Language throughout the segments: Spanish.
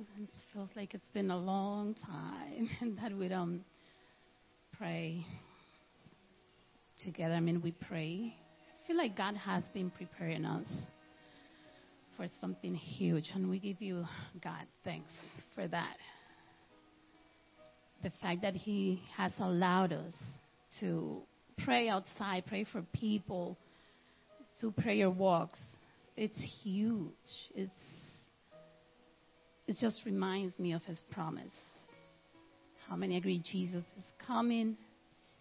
it feels like it's been a long time that we don't pray together. I mean, we pray. I feel like God has been preparing us for something huge, and we give you, God, thanks for that. The fact that He has allowed us to pray outside, pray for people, do prayer walks. It's huge. It's it just reminds me of his promise. How many agree Jesus is coming?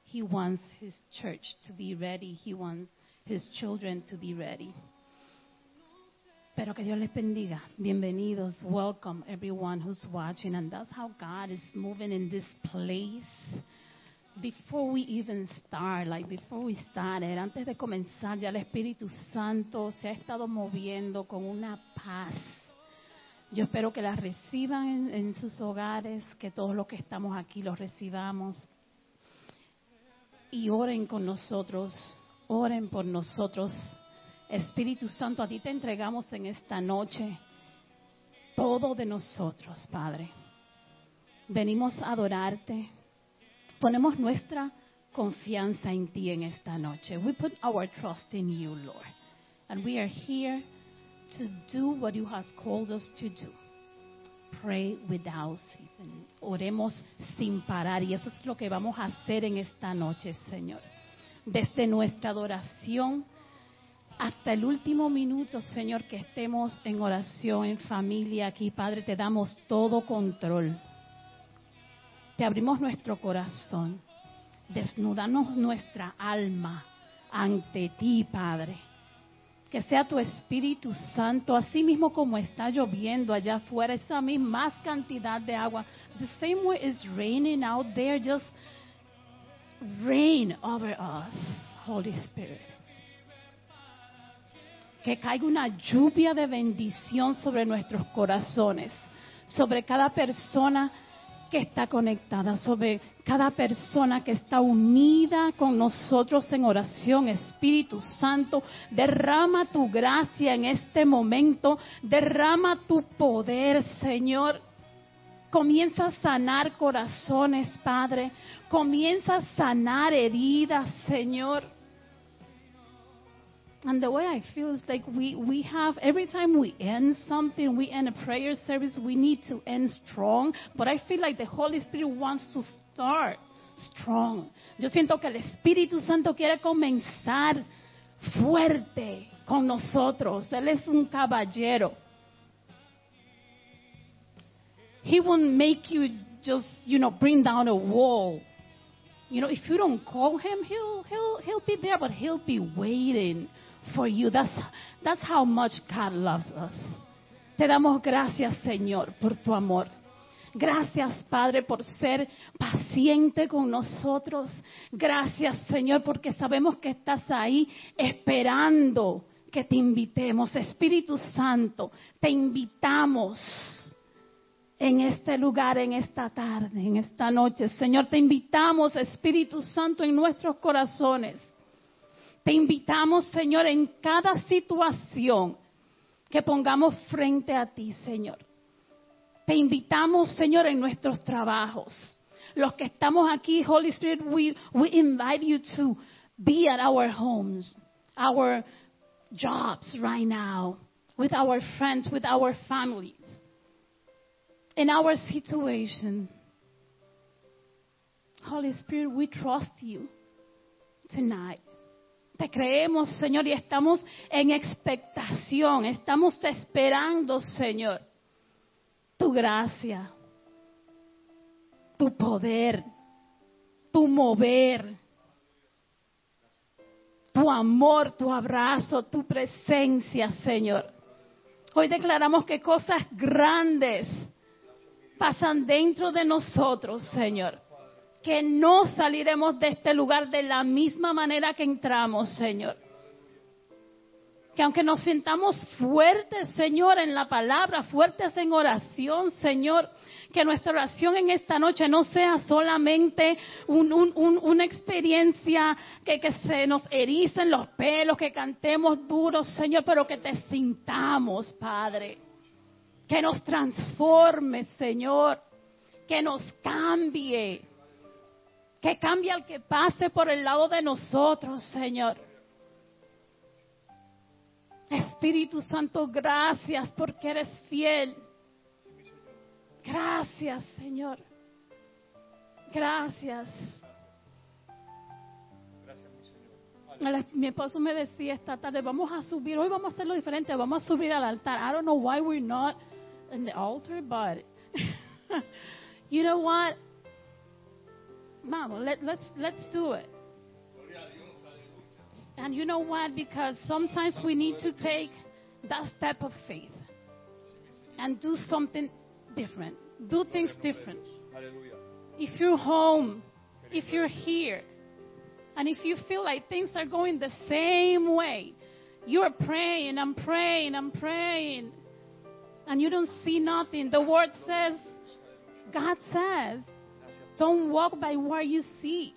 He wants his church to be ready. He wants his children to be ready. Pero que Dios les bendiga. Bienvenidos. Welcome everyone who's watching. And that's how God is moving in this place. Before we even start, like before we started, antes de comenzar, ya el Espíritu Santo se ha estado moviendo con una paz yo espero que las reciban en, sus hogares, que todos los que estamos aquí los recibamos. Y oren con nosotros, oren por nosotros. Espíritu Santo, a ti te entregamos en esta noche todo de nosotros, Padre. Venimos a adorarte. Ponemos nuestra confianza en ti en esta noche. We put our trust in you, Lord. And we are here to do what you have called us to do. Pray without ceasing. Oremos sin parar y eso es lo que vamos a hacer en esta noche, Señor. Desde nuestra adoración hasta el último minuto, Señor, que estemos en oración, en familia aquí, Padre, te damos todo control. Te abrimos nuestro corazón. Desnudamos nuestra alma ante ti, Padre que sea tu Espíritu Santo, así mismo como está lloviendo allá afuera, esa misma cantidad de agua. The same way it's raining out there, just rain over us, Holy Spirit. Que caiga una lluvia de bendición sobre nuestros corazones, sobre cada persona que está conectada, sobre cada persona que está unida con nosotros en oración. Espíritu Santo, derrama tu gracia en este momento, derrama tu poder, Señor. Comienza a sanar corazones, Padre. Comienza a sanar heridas, Señor. And the way I feel is like we, we have, every time we end something, we end a prayer service, we need to end strong. But I feel like the Holy Spirit wants to start strong. Yo siento que el Espíritu Santo quiere comenzar fuerte con nosotros. Él es un caballero. He won't make you just, you know, bring down a wall. You know, if you don't call him, he'll he'll he'll be there, but he'll be waiting for you. That's, that's how much God loves us. Te damos gracias, Señor, por tu amor. Gracias, Padre, por ser paciente con nosotros. Gracias, Señor, porque sabemos que estás ahí esperando que te invitemos. Espíritu Santo, te invitamos en este lugar, en esta tarde, en esta noche. Señor, te invitamos, Espíritu Santo, en nuestros corazones te invitamos, Señor, en cada situación que pongamos frente a ti, Señor. Te invitamos, Señor, en nuestros trabajos. Los que estamos aquí, Holy Spirit, we, we invite you to be at our homes, our jobs right now, with our friends, with our families, in our situation. Holy Spirit, we trust you tonight. Te creemos, Señor, y estamos en expectación, estamos esperando, Señor, tu gracia, tu poder, tu mover, tu amor, tu abrazo, tu presencia, Señor. Hoy declaramos que cosas grandes pasan dentro de nosotros, Señor que no saliremos de este lugar de la misma manera que entramos, Señor. Que aunque nos sintamos fuertes, Señor, en la palabra, fuertes en oración, Señor, que nuestra oración en esta noche no sea solamente una experiencia que, se nos ericen los pelos, que cantemos duros, Señor, pero que te sintamos, Padre. Que nos transforme, Señor, que nos cambie, que cambie al que pase por el lado de nosotros, Señor. Espíritu Santo, gracias porque eres fiel. Gracias, Señor. Gracias. Mi esposo me decía esta tarde, vamos a subir, hoy vamos a hacerlo diferente, vamos a subir al altar. I don't know why we're not in the altar, but you know what? Vamos, let, let's, let's do it. And you know what? Because sometimes we need to take that step of faith and do something different. Do things different. If you're home, if you're here, and if you feel like things are going the same way, you are praying, I'm praying, I'm praying, and you don't see nothing. The word says, God says, don't walk by what you see.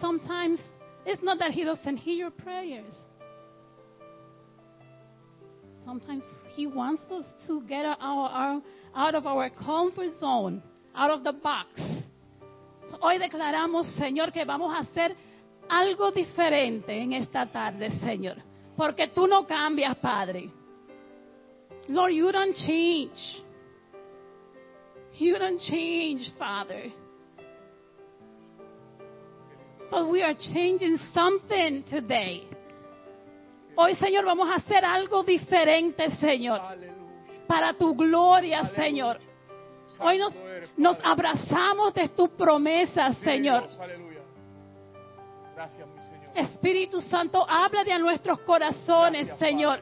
Sometimes it's not that He doesn't hear your prayers. Sometimes He wants us to get our, our, out of our comfort zone, out of the box. Hoy declaramos, Señor, que vamos a hacer algo diferente en esta tarde, Señor. Porque tú no cambias, Padre. Lord, you don't change. You don't change, Father. But we are changing something today. Hoy, Señor, vamos a hacer algo diferente, Señor. Para tu gloria, Señor. Hoy nos, abrazamos de tus promesas, Señor. Dios, aleluya. Gracias, mi Señor. Espíritu Santo, habla de nuestros corazones, Gracias, Señor.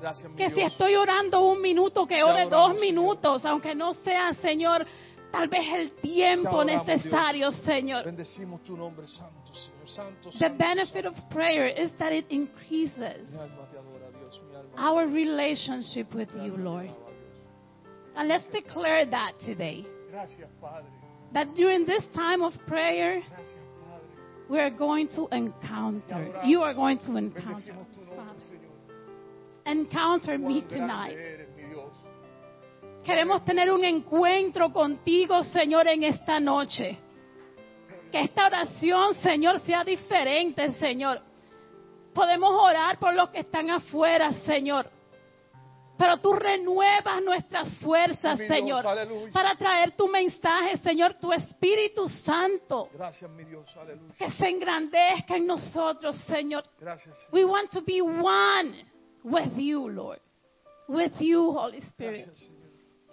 Gracias, Que si estoy orando un minuto, que ore adoramos, dos minutos, aunque no sea, Señor, tal vez el tiempo necesario, Señor. Bendecimos tu nombre santo, Señor. Santo, The benefit of prayer is that it increases Mi alma te adora, Dios. Mi alma te our relationship with you, Lord. And let's declare that today. That during this time of prayer, we are going to encounter. You are going to encounter. Bendecimos tu nombre, Father. Señor. Encounter me tonight. Queremos tener un encuentro contigo, Señor, en esta noche. Que esta oración, Señor, sea diferente, Señor. Podemos orar por los que están afuera, Señor. Pero tú renuevas nuestras fuerzas, Dios, Señor, aleluya. para traer tu mensaje, Señor, tu Espíritu Santo, Gracias, mi Dios. Aleluya. que se engrandezca en nosotros, Señor. Gracias, Señor. We want to be one with you, Lord. With you, Holy Spirit. Gracias, Señor.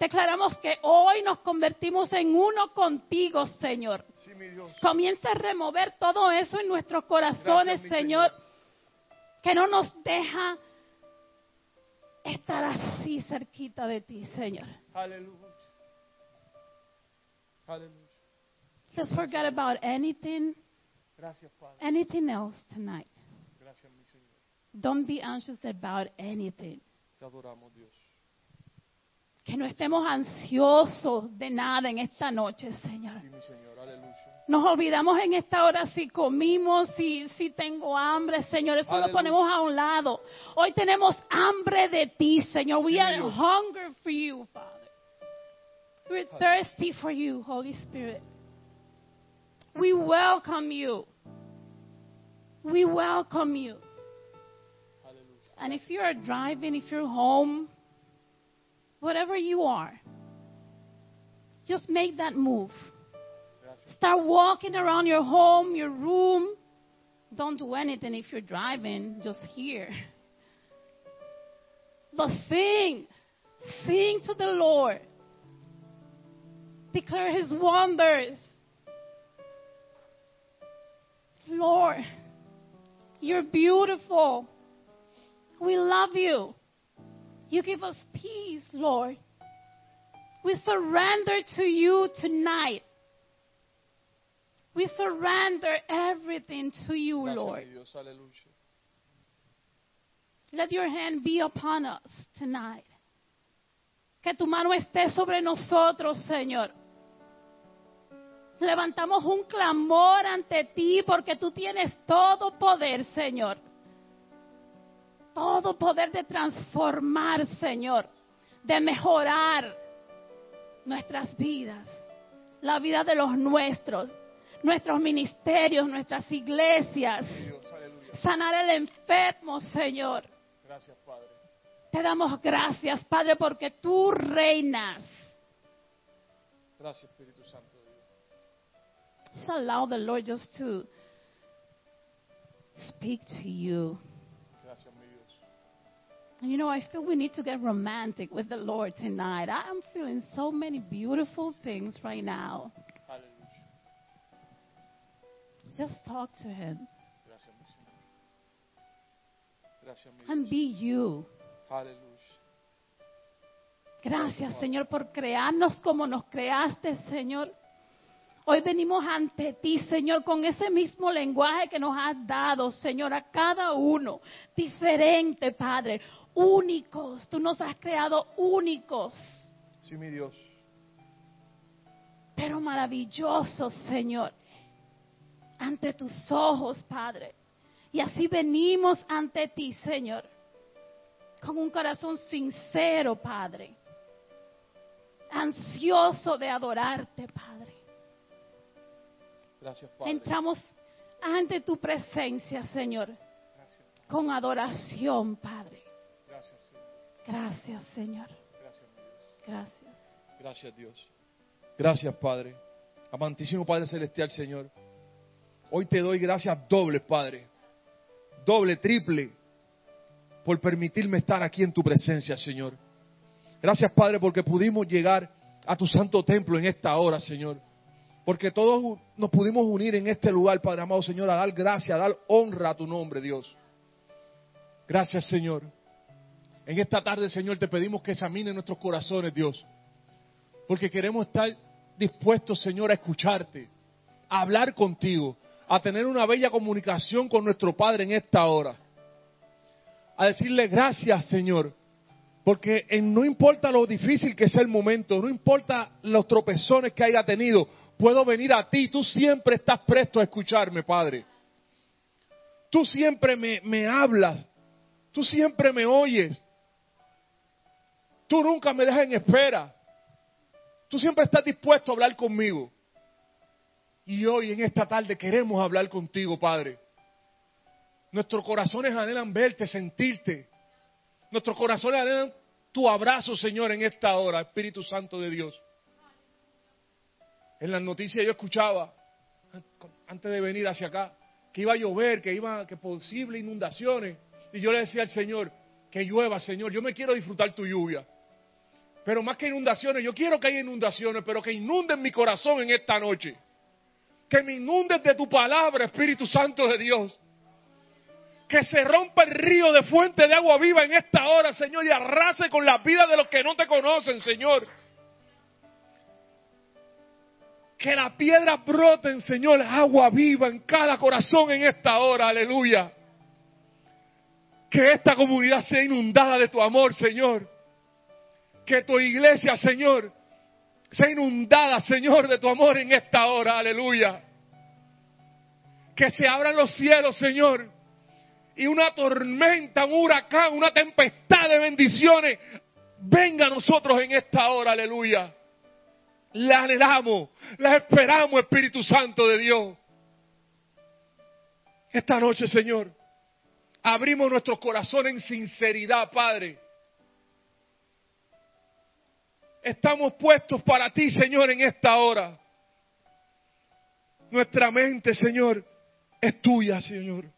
Declaramos que hoy nos convertimos en uno contigo, Señor. Sí. Comienza a remover todo eso en nuestros corazones, Gracias, Señor, Señor. que no nos deja estar así cerquita de ti, Señor. Aleluya. Aleluya. Let's forget about anything, Gracias, Padre. anything else tonight. Gracias, mi Señor. Don't be anxious about anything. Te adoramos, Dios. Que no estemos ansiosos de nada en esta noche, Señor. Sí, mi Señor. Aleluya. Nos olvidamos en esta hora si comimos, si, si tengo hambre, Señor. Eso lo ponemos a un lado. Hoy tenemos hambre de ti, Señor. We are Dios. hunger for you, Father. We're thirsty for you, Holy Spirit. We welcome you. We welcome you. And if you are driving, if you're home, whatever you are, just make that move. Gracias. Start walking around your home, your room. Don't do anything if you're driving, just here. But sing. Sing to the Lord. Declare his wonders. Lord, you're beautiful. We love you. You give us peace, Lord. We surrender to you tonight. We surrender everything to you, Gracias, Lord. Dios. Let your hand be upon us tonight. Que tu mano esté sobre nosotros, Señor. Levantamos un clamor ante ti porque tú tienes todo poder, Señor. Todo poder de transformar, Señor. de mejorar nuestras vidas, la vida de los nuestros, nuestros ministerios, nuestras iglesias, Dios, sanar el enfermo, Señor. Gracias, Padre. Te damos gracias, Padre, porque tú reinas. Gracias, Espíritu Santo. Just allow the Lord just to speak to you. You know, I feel we need to get romantic with the Lord tonight. I- I'm feeling so many beautiful things right now. Just talk to Him Gracias. Gracias, and be you. Gracias, Señor, por crearnos como nos creaste, Señor. Hoy venimos ante ti, Señor, con ese mismo lenguaje que nos has dado, Señor, a cada uno. Diferente, Padre. Únicos. Tú nos has creado únicos. Sí, mi Dios. pero maravillosos, Señor, ante tus ojos, Padre. Y así venimos ante ti, Señor, con un corazón sincero, Padre, ansioso de adorarte, Padre. Gracias, Padre. Entramos ante tu presencia, Señor, Gracias. con adoración, Padre. Gracias, Señor. Gracias, Señor. Gracias, Dios. Gracias. Gracias, Dios. Gracias, Padre. Amantísimo Padre Celestial, Señor. Hoy te doy gracias dobles, Padre. Doble, triple, por permitirme estar aquí en tu presencia, Señor. Gracias, Padre, porque pudimos llegar a tu santo templo en esta hora, Señor. Porque todos nos pudimos unir en este lugar, Padre amado, Señor, a dar gracias, a dar honra a tu nombre, Dios. Gracias, Señor. En esta tarde, Señor, te pedimos que examine nuestros corazones, Dios. Porque queremos estar dispuestos, Señor, a escucharte, a hablar contigo, a tener una bella comunicación con nuestro Padre en esta hora. A decirle gracias, Señor. Porque no importa lo difícil que sea el momento, no importa los tropezones que haya tenido, puedo venir a ti. Tú siempre estás presto a escucharme, Padre. Tú siempre me, me hablas. Tú siempre me oyes. Tú nunca me dejas en espera. Tú siempre estás dispuesto a hablar conmigo. Y hoy, en esta tarde, queremos hablar contigo, Padre. Nuestros corazones anhelan verte, sentirte. Nuestros corazones anhelan tu abrazo, Señor, en esta hora, Espíritu Santo de Dios. En las noticias yo escuchaba, antes de venir hacia acá, que iba a llover, que iba, que posibles inundaciones. Y yo le decía al Señor, que llueva, Señor. Yo me quiero disfrutar tu lluvia. Pero más que inundaciones, yo quiero que haya inundaciones, pero que inunden mi corazón en esta noche. Que me inundes de tu palabra, Espíritu Santo de Dios. Que se rompa el río de fuente de agua viva en esta hora, Señor, y arrase con la vida de los que no te conocen, Señor. Que la piedra broten, Señor, agua viva en cada corazón en esta hora, aleluya. Que esta comunidad sea inundada de tu amor, Señor. Que tu iglesia, Señor, sea inundada, Señor, de tu amor en esta hora, aleluya. Que se abran los cielos, Señor, y una tormenta, un huracán, una tempestad de bendiciones venga a nosotros en esta hora, aleluya. La anhelamos, la esperamos, Espíritu Santo de Dios. Esta noche, Señor, abrimos nuestros corazones en sinceridad, Padre. Estamos puestos para ti, Señor, en esta hora. Nuestra mente, Señor, es tuya, Señor.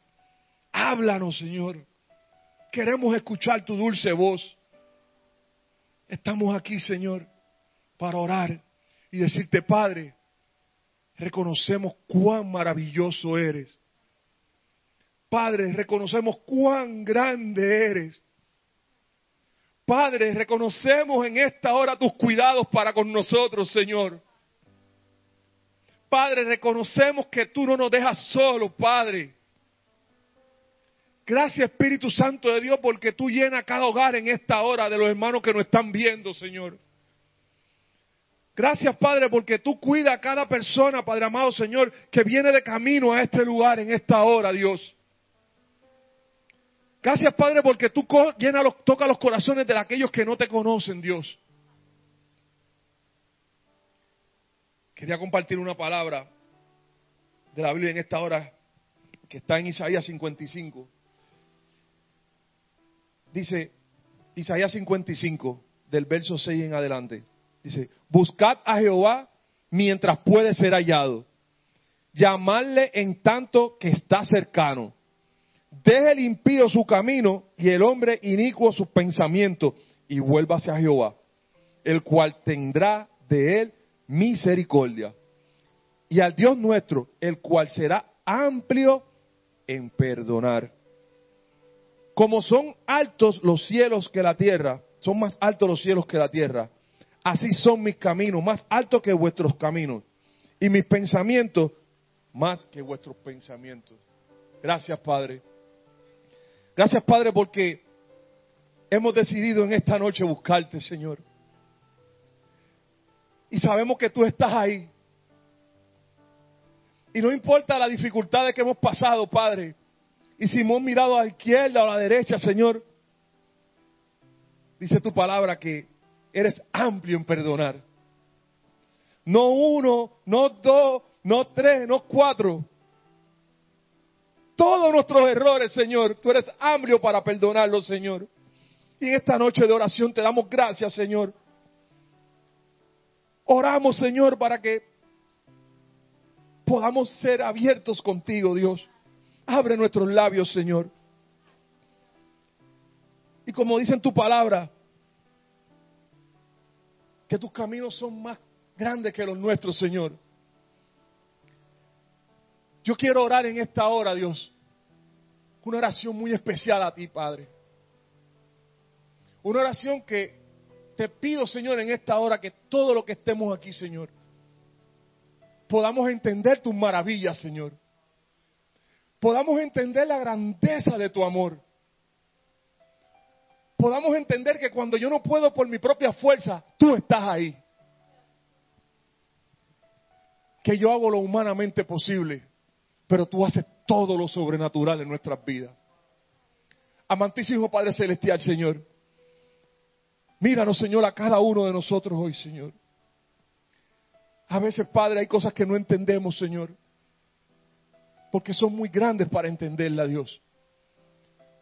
Háblanos, Señor. Queremos escuchar tu dulce voz. Estamos aquí, Señor, para orar y decirte, Padre, reconocemos cuán maravilloso eres. Padre, reconocemos cuán grande eres. Padre, reconocemos en esta hora tus cuidados para con nosotros, Señor. Padre, reconocemos que tú no nos dejas solos, Padre. Gracias, Espíritu Santo de Dios, porque tú llenas cada hogar en esta hora de los hermanos que nos están viendo, Señor. Gracias, Padre, porque tú cuidas a cada persona, Padre amado, Señor, que viene de camino a este lugar en esta hora, Dios. Gracias, Padre, porque tú llena los, toca los corazones de aquellos que no te conocen, Dios. Quería compartir una palabra de la Biblia en esta hora que está en Isaías 55. Dice Isaías 55, del verso 6 en adelante. Dice, buscad a Jehová mientras puede ser hallado. Llamadle en tanto que está cercano. Deje el impío su camino y el hombre inicuo sus pensamientos y vuélvase a Jehová, el cual tendrá de él misericordia. Y al Dios nuestro, el cual será amplio en perdonar. Como son altos los cielos que la tierra, son más altos los cielos que la tierra, así son mis caminos, más altos que vuestros caminos, y mis pensamientos más que vuestros pensamientos. Gracias, Padre. Gracias, Padre, porque hemos decidido en esta noche buscarte, Señor. Y sabemos que tú estás ahí. Y no importa las dificultades que hemos pasado, Padre. Y si hemos mirado a la izquierda o a la derecha, Señor, dice tu palabra que eres amplio en perdonar. No uno, no dos, no tres, no cuatro. Todos nuestros errores, Señor, tú eres amplio para perdonarlos, Señor. Y en esta noche de oración te damos gracias, Señor. Oramos, Señor, para que podamos ser abiertos contigo, Dios. Abre nuestros labios, Señor. Y como dice en tu palabra, que tus caminos son más grandes que los nuestros, Señor. Yo quiero orar en esta hora, Dios. Una oración muy especial a ti, Padre. Una oración que te pido, Señor, en esta hora que todo lo que estemos aquí, Señor, podamos entender tus maravillas, Señor. Podamos entender la grandeza de tu amor. Podamos entender que cuando yo no puedo por mi propia fuerza, tú estás ahí. Que yo hago lo humanamente posible, pero tú haces todo lo sobrenatural en nuestras vidas. Amantísimo Padre Celestial, Señor. Míranos, Señor, a cada uno de nosotros hoy, Señor. A veces, Padre, hay cosas que no entendemos, Señor. Porque son muy grandes para entenderla, Dios.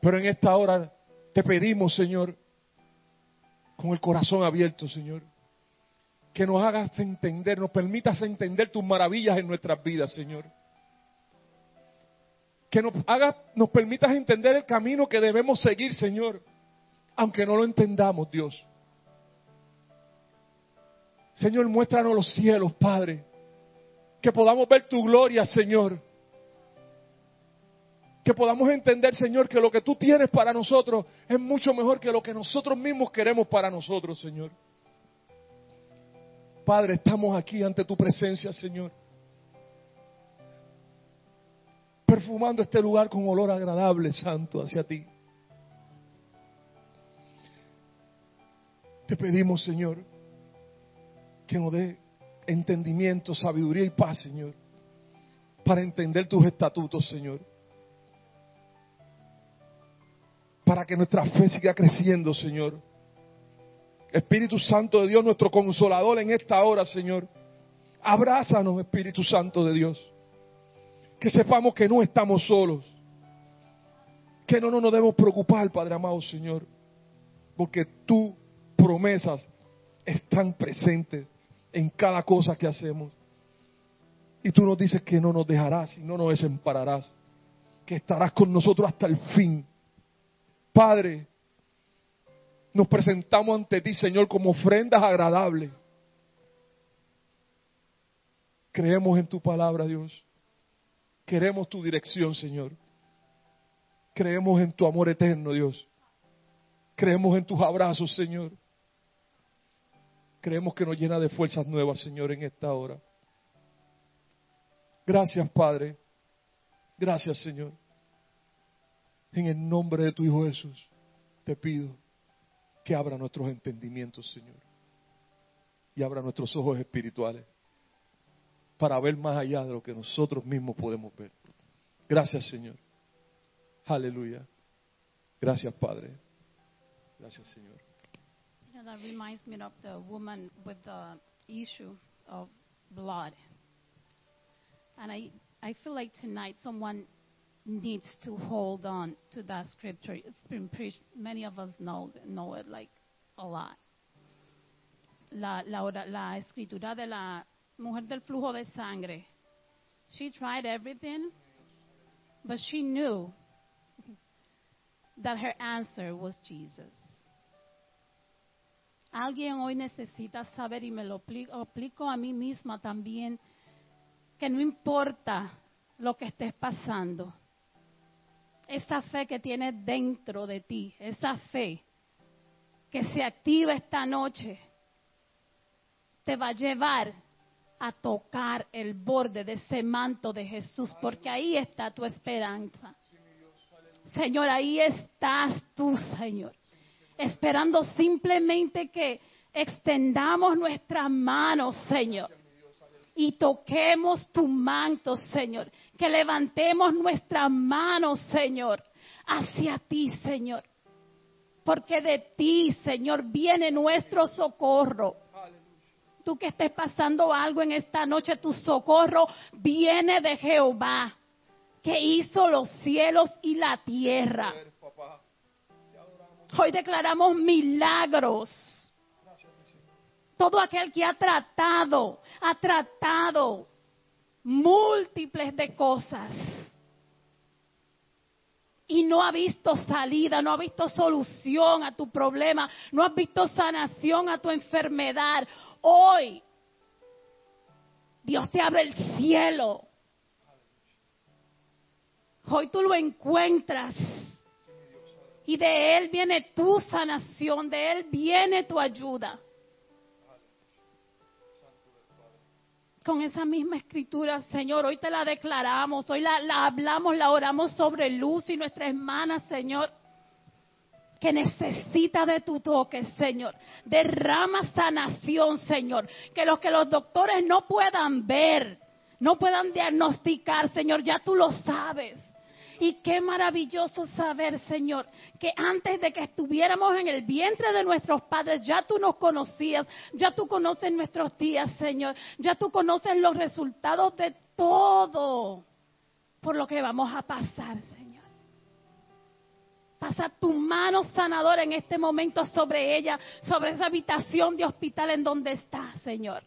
Pero en esta hora te pedimos, Señor, con el corazón abierto, Señor, que nos hagas entender, nos permitas entender tus maravillas en nuestras vidas, Señor. Que nos hagas, nos permitas entender el camino que debemos seguir, Señor, aunque no lo entendamos, Dios. Señor, muéstranos los cielos, Padre. Que podamos ver tu gloria, Señor. Que podamos entender, Señor, que lo que tú tienes para nosotros es mucho mejor que lo que nosotros mismos queremos para nosotros, Señor. Padre, estamos aquí ante tu presencia, Señor. Perfumando este lugar con olor agradable, santo, hacia ti. Te pedimos, Señor, que nos dé entendimiento, sabiduría y paz, Señor, para entender tus estatutos, Señor. Para que nuestra fe siga creciendo, Señor. Espíritu Santo de Dios, nuestro consolador en esta hora, Señor. Abrázanos, Espíritu Santo de Dios. Que sepamos que no estamos solos. Que no, no nos debemos preocupar, Padre amado, Señor. Porque tus promesas están presentes en cada cosa que hacemos. Y tú nos dices que no nos dejarás y no nos desampararás. Que estarás con nosotros hasta el fin. Padre, nos presentamos ante ti, Señor, como ofrendas agradables. Creemos en tu palabra, Dios. Queremos tu dirección, Señor. Creemos en tu amor eterno, Dios. Creemos en tus abrazos, Señor. Creemos que nos llena de fuerzas nuevas, Señor, en esta hora. Gracias, Padre. Gracias, Señor. En el nombre de tu Hijo Jesús, te pido que abra nuestros entendimientos, Señor. Y abra nuestros ojos espirituales para ver más allá de lo que nosotros mismos podemos ver. Gracias, Señor. Aleluya. Gracias, Padre. Gracias, Señor. You know, that reminds me of the woman with the issue of blood. And I, I feel like tonight someone needs to hold on to that scripture. It's been preached. Many of us know, know it like a lot. La, la, la escritura de la mujer del flujo de sangre. She tried everything, but she knew that her answer was Jesus. Alguien hoy necesita saber, y me lo apli- aplico a mí misma también, que no importa lo que estés pasando, esa fe que tienes dentro de ti, esa fe que se activa esta noche, te va a llevar a tocar el borde de ese manto de Jesús, porque ahí está tu esperanza. Señor, ahí estás tú, Señor esperando simplemente que extendamos nuestras manos, Señor, y toquemos tu manto, Señor, que levantemos nuestras manos, Señor, hacia ti, Señor, porque de ti, Señor, viene nuestro socorro. Tú que estés pasando algo en esta noche, tu socorro viene de Jehová, que hizo los cielos y la tierra. Hoy declaramos milagros. Todo aquel que ha tratado, ha tratado múltiples de cosas y no ha visto salida, no ha visto solución a tu problema, no has visto sanación a tu enfermedad. Hoy Dios te abre el cielo. Hoy tú lo encuentras. Y de Él viene tu sanación, de Él viene tu ayuda. Con esa misma escritura, Señor, hoy te la declaramos, hoy la, la hablamos, la oramos sobre luz y nuestra hermana, Señor, que necesita de tu toque, Señor. Derrama sanación, Señor. Que lo que los doctores no puedan ver, no puedan diagnosticar, Señor, ya tú lo sabes. Y qué maravilloso saber, Señor, que antes de que estuviéramos en el vientre de nuestros padres, ya tú nos conocías, ya tú conoces nuestros días, Señor, ya tú conoces los resultados de todo por lo que vamos a pasar, Señor. Pasa tu mano sanadora en este momento sobre ella, sobre esa habitación de hospital en donde está, Señor.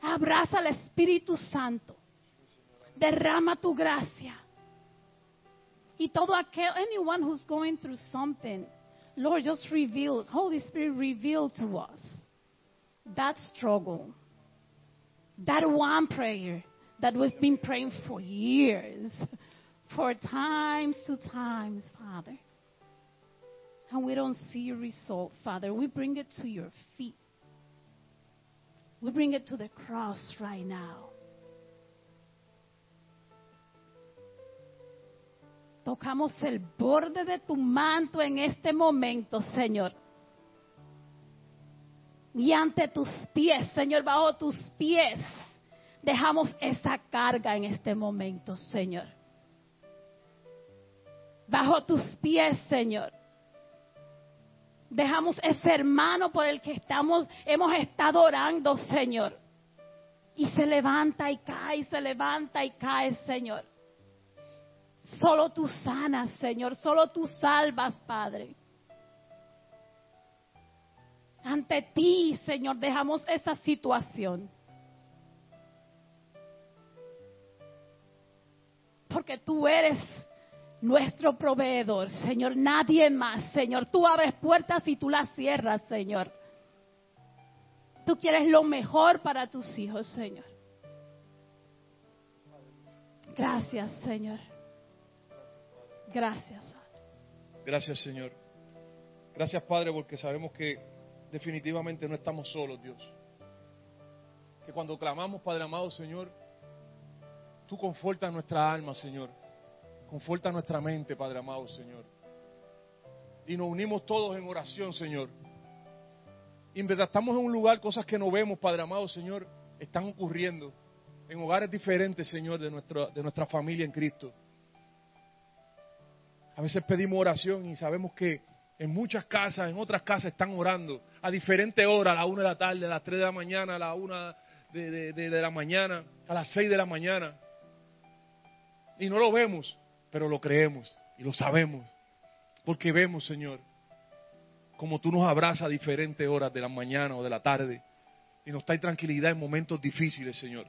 Abraza al Espíritu Santo. Derrama tu gracia. Y todo aquel, anyone who's going through something, Lord, just reveal, Holy Spirit, reveal to us that struggle, that one prayer that we've been praying for years, for times to times, Father. And we don't see result, Father. We bring it to your feet. We bring it to the cross right now. Tocamos el borde de tu manto en este momento, Señor. Y ante tus pies, Señor, bajo tus pies, dejamos esa carga en este momento, Señor. Bajo tus pies, Señor. Dejamos ese hermano por el que estamos, hemos estado orando, Señor. Y se levanta y cae, se levanta y cae, Señor. Solo tú sanas, Señor. Solo tú salvas, Padre. Ante ti, Señor, dejamos esa situación. Porque tú eres nuestro proveedor, Señor. Nadie más, Señor. Tú abres puertas y tú las cierras, Señor. Tú quieres lo mejor para tus hijos, Señor. Gracias, Señor. Gracias. Gracias, Señor. Gracias, Padre, porque sabemos que definitivamente no estamos solos, Dios. Que cuando clamamos, Padre amado, Señor, tú confortas nuestra alma, Señor. Conforta nuestra mente, Padre amado, Señor. Y nos unimos todos en oración, Señor. Y en verdad estamos en un lugar, cosas que no vemos, Padre amado, Señor, están ocurriendo en hogares diferentes, Señor, de nuestra, de nuestra familia en Cristo. A veces pedimos oración y sabemos que en muchas casas, en otras casas están orando a diferentes horas, a la una de la tarde, a las tres de la mañana, a la una de, de- de- de la mañana, a las seis de la mañana. Y no lo vemos, pero lo creemos y lo sabemos. Porque vemos, Señor, como tú nos abrazas a diferentes horas de la mañana o de la tarde y nos trae tranquilidad en momentos difíciles, Señor.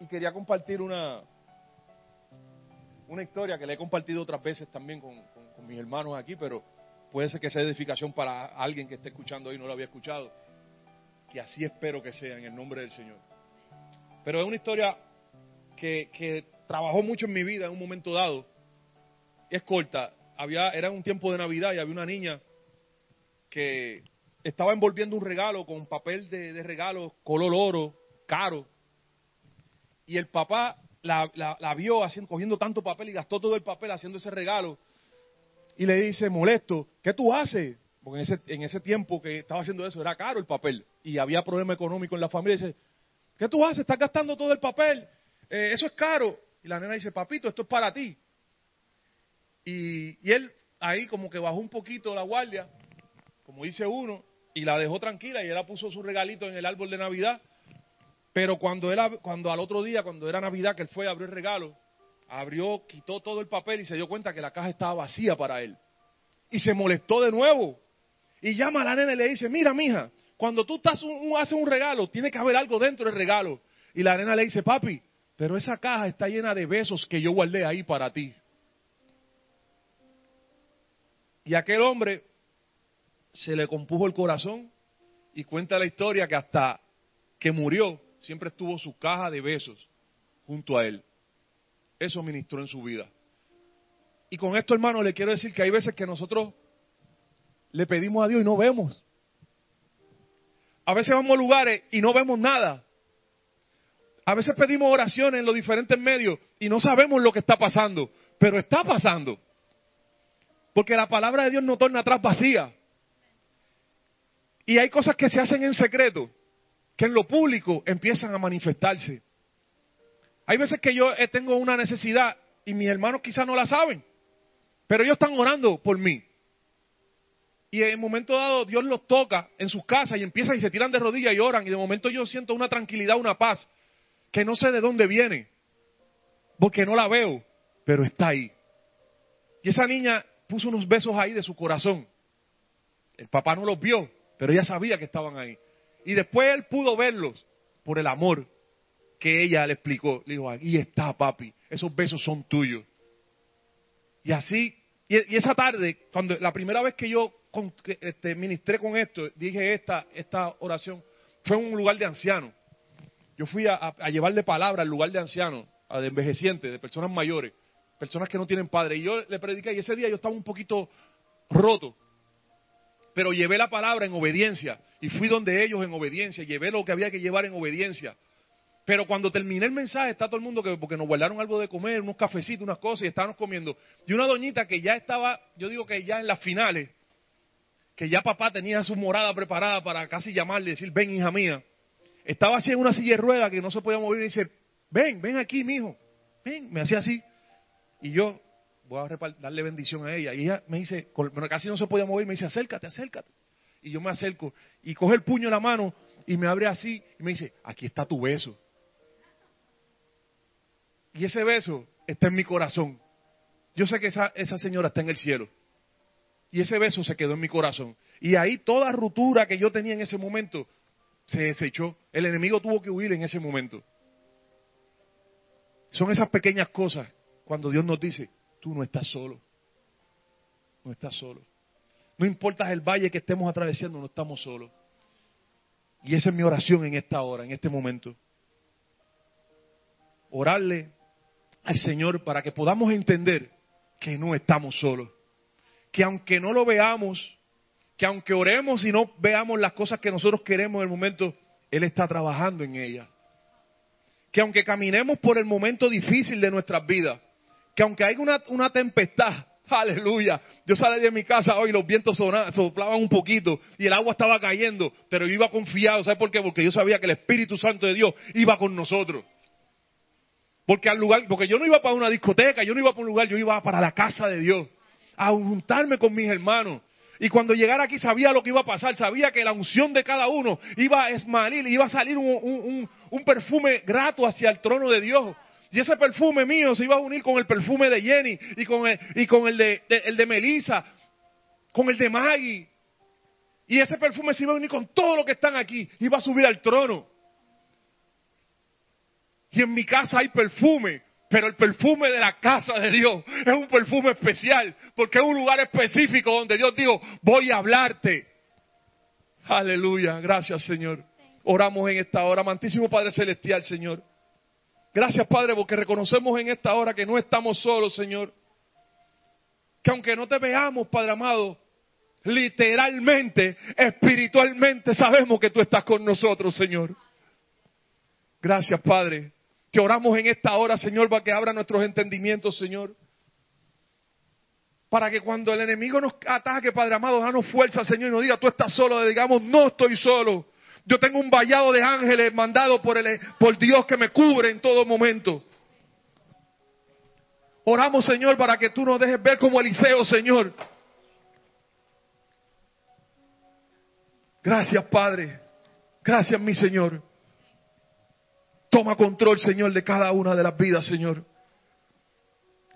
Y quería compartir una, una historia que le he compartido otras veces también con, con- mis hermanos aquí, pero puede ser que sea edificación para alguien que esté escuchando hoy y no lo había escuchado. Que así espero que sea en el nombre del Señor. Pero es una historia que, trabajó mucho en mi vida en un momento dado. Es corta. Había, era un tiempo de Navidad y había una niña que estaba envolviendo un regalo con papel de, regalo color oro, caro. Y el papá la vio haciendo, cogiendo tanto papel y gastó todo el papel haciendo ese regalo. Y le dice, molesto, ¿qué tú haces? Porque en ese, en ese tiempo que estaba haciendo eso era caro el papel y había problema económico en la familia. Y dice, ¿qué tú haces? Estás gastando todo el papel. Eh, eso es caro. Y la nena dice, papito, esto es para ti. Y, él ahí como que bajó un poquito la guardia, como dice uno, y la dejó tranquila y ella puso su regalito en el árbol de Navidad. Pero cuando, cuando al otro día, cuando era Navidad, que él fue a abrir el regalo, abrió, quitó todo el papel y se dio cuenta que la caja estaba vacía para él. Y se molestó de nuevo. Y llama a la nena y le dice, mira, mija, cuando tú estás un- haces un regalo, tiene que haber algo dentro del regalo. Y la nena le dice, papi, pero esa caja está llena de besos que yo guardé ahí para ti. Y aquel hombre se le compuso el corazón y cuenta la historia que hasta que murió siempre estuvo su caja de besos junto a él. Eso ministró en su vida. Y con esto, hermano, le quiero decir que hay veces que nosotros le pedimos a Dios y no vemos. A veces vamos a lugares y no vemos nada. A veces pedimos oraciones en los diferentes medios y no sabemos lo que está pasando, pero está pasando. Porque la palabra de Dios no torna atrás vacía. Y hay cosas que se hacen en secreto, que en lo público empiezan a manifestarse. Hay veces que yo eh, tengo una necesidad y mis hermanos quizás no la saben, pero ellos están orando por mí. Y en un momento dado Dios los toca en sus casas y empiezan y se tiran de rodillas y oran. Y de momento yo siento una tranquilidad, una paz, que no sé de dónde viene, porque no la veo, pero está ahí. Y esa niña puso unos besos ahí de su corazón. El papá no los vio, pero ella sabía que estaban ahí. Y después él pudo verlos por el amor que ella le explicó. Le dijo, ahí está papi, esos besos son tuyos. Y así, y, esa tarde, cuando la primera vez que yo con- este, ministré con esto, dije esta, esta oración, fue en un lugar de ancianos. Yo fui a, llevarle palabra al lugar de ancianos, a de envejecientes, de personas mayores, personas que no tienen padre. Y yo le prediqué y ese día yo estaba un poquito roto. Pero llevé la palabra en obediencia y fui donde ellos en obediencia, llevé lo que había que llevar en obediencia. Pero cuando terminé el mensaje, está todo el mundo que, porque nos guardaron algo de comer, unos cafecitos, unas cosas, y estábamos comiendo. Y una doñita que ya estaba, yo digo que ya en las finales, que ya papá tenía su morada preparada para casi llamarle y decir, ven hija mía. Estaba así en una silla de que no se podía mover y dice, ven, ven aquí, mijo. Ven, me hacía así. Y yo voy a darle bendición a ella. Y ella me dice, casi no se podía mover, me dice, acércate, acércate. Y yo me acerco y coge el puño en la mano y me abre así y me dice, aquí está tu beso. Y ese beso está en mi corazón. Yo sé que esa, esa señora está en el cielo. Y ese beso se quedó en mi corazón. Y ahí toda ruptura que yo tenía en ese momento se desechó. El enemigo tuvo que huir en ese momento. Son esas pequeñas cosas cuando Dios nos dice, tú no estás solo. No estás solo. No importa el valle que estemos atravesando, no estamos solos. Y esa es mi oración en esta hora, en este momento. Orarle al Señor para que podamos entender que no estamos solos. Que aunque no lo veamos, que aunque oremos y no veamos las cosas que nosotros queremos en el momento, Él está trabajando en ellas. Que aunque caminemos por el momento difícil de nuestras vidas, que aunque haya una, una tempestad, aleluya, yo salí de mi casa hoy, los vientos soplaban un poquito y el agua estaba cayendo, pero yo iba confiado, ¿sabes por qué? Porque yo sabía que el Espíritu Santo de Dios iba con nosotros. Porque al lugar, porque yo no iba para una discoteca, yo no iba para un lugar, yo iba para la casa de Dios, a juntarme con mis hermanos. Y cuando llegara aquí sabía lo que iba a pasar, sabía que la unción de cada uno iba a esmalir, iba a salir un, un- un- un perfume grato hacia el trono de Dios. Y ese perfume mío se iba a unir con el perfume de Jenny y con el, de- el de Melissa, con el de Maggie. Y ese perfume se iba a unir con todo lo que están aquí, iba a subir al trono. Y en mi casa hay perfume, pero el perfume de la casa de Dios es un perfume especial, porque es un lugar específico donde Dios dijo, voy a hablarte. Aleluya, gracias Señor. Oramos en esta hora, amantísimo Padre Celestial, Señor. Gracias Padre, porque reconocemos en esta hora que no estamos solos, Señor. Que aunque no te veamos, Padre amado, literalmente, espiritualmente sabemos que tú estás con nosotros, Señor. Gracias, Padre. Te oramos en esta hora, Señor, para que abra nuestros entendimientos, Señor. Para que cuando el enemigo nos ataque, Padre amado, danos fuerza, Señor, y nos diga, tú estás solo, digamos, no estoy solo. Yo tengo un vallado de ángeles mandado por, el, por Dios que me cubre en todo momento. Oramos, Señor, para que tú nos dejes ver como Eliseo, Señor. Gracias, Padre. Gracias, mi Señor. Toma control, Señor, de cada una de las vidas, Señor.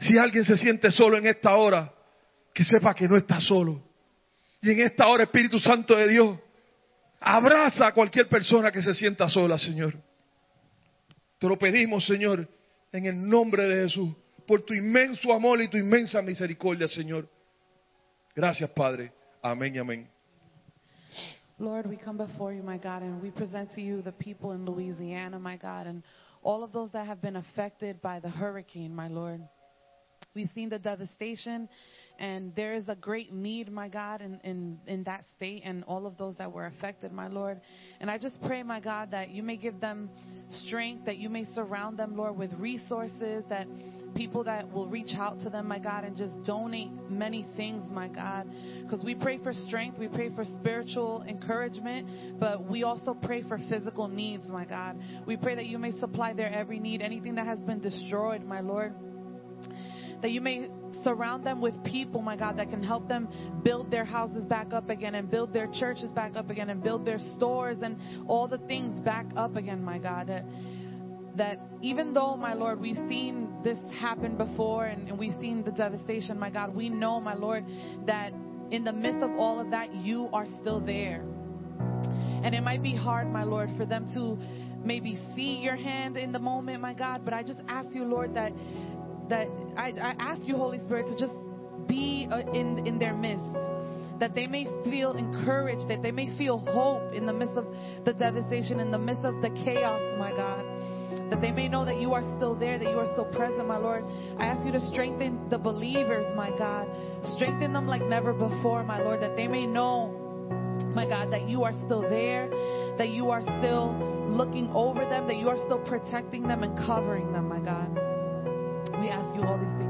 Si alguien se siente solo en esta hora, que sepa que no está solo. Y en esta hora, Espíritu Santo de Dios, abraza a cualquier persona que se sienta sola, Señor. Te lo pedimos, Señor, en el nombre de Jesús, por tu inmenso amor y tu inmensa misericordia, Señor. Gracias, Padre. Amén y amén. Lord, we come before you, my God, and we present to you the people in Louisiana, my God, and all of those that have been affected by the hurricane, my Lord. We've seen the devastation, and there is a great need, my God, in, in, in that state and all of those that were affected, my Lord. And I just pray, my God, that you may give them strength, that you may surround them, Lord, with resources, that people that will reach out to them, my God, and just donate many things, my God. Because we pray for strength, we pray for spiritual encouragement, but we also pray for physical needs, my God. We pray that you may supply their every need, anything that has been destroyed, my Lord that you may surround them with people, my God, that can help them build their houses back up again and build their churches back up again and build their stores and all the things back up again, my God. That, even though, my Lord, we've seen this happen before and, and we've seen the devastation, my God, we know, my Lord, that in the midst of all of that, you are still there. And it might be hard, my Lord, for them to maybe see your hand in the moment, my God, but I just ask you, Lord, that that I, I ask you, Holy Spirit, to just be uh, in in their midst, that they may feel encouraged, that they may feel hope in the midst of the devastation, in the midst of the chaos, my God. That they may know that you are still there, that you are still present, my Lord. I ask you to strengthen the believers, my God. Strengthen them like never before, my Lord, that they may know, my God, that you are still there, that you are still looking over them, that you are still protecting them and covering them, my God. We ask you all these things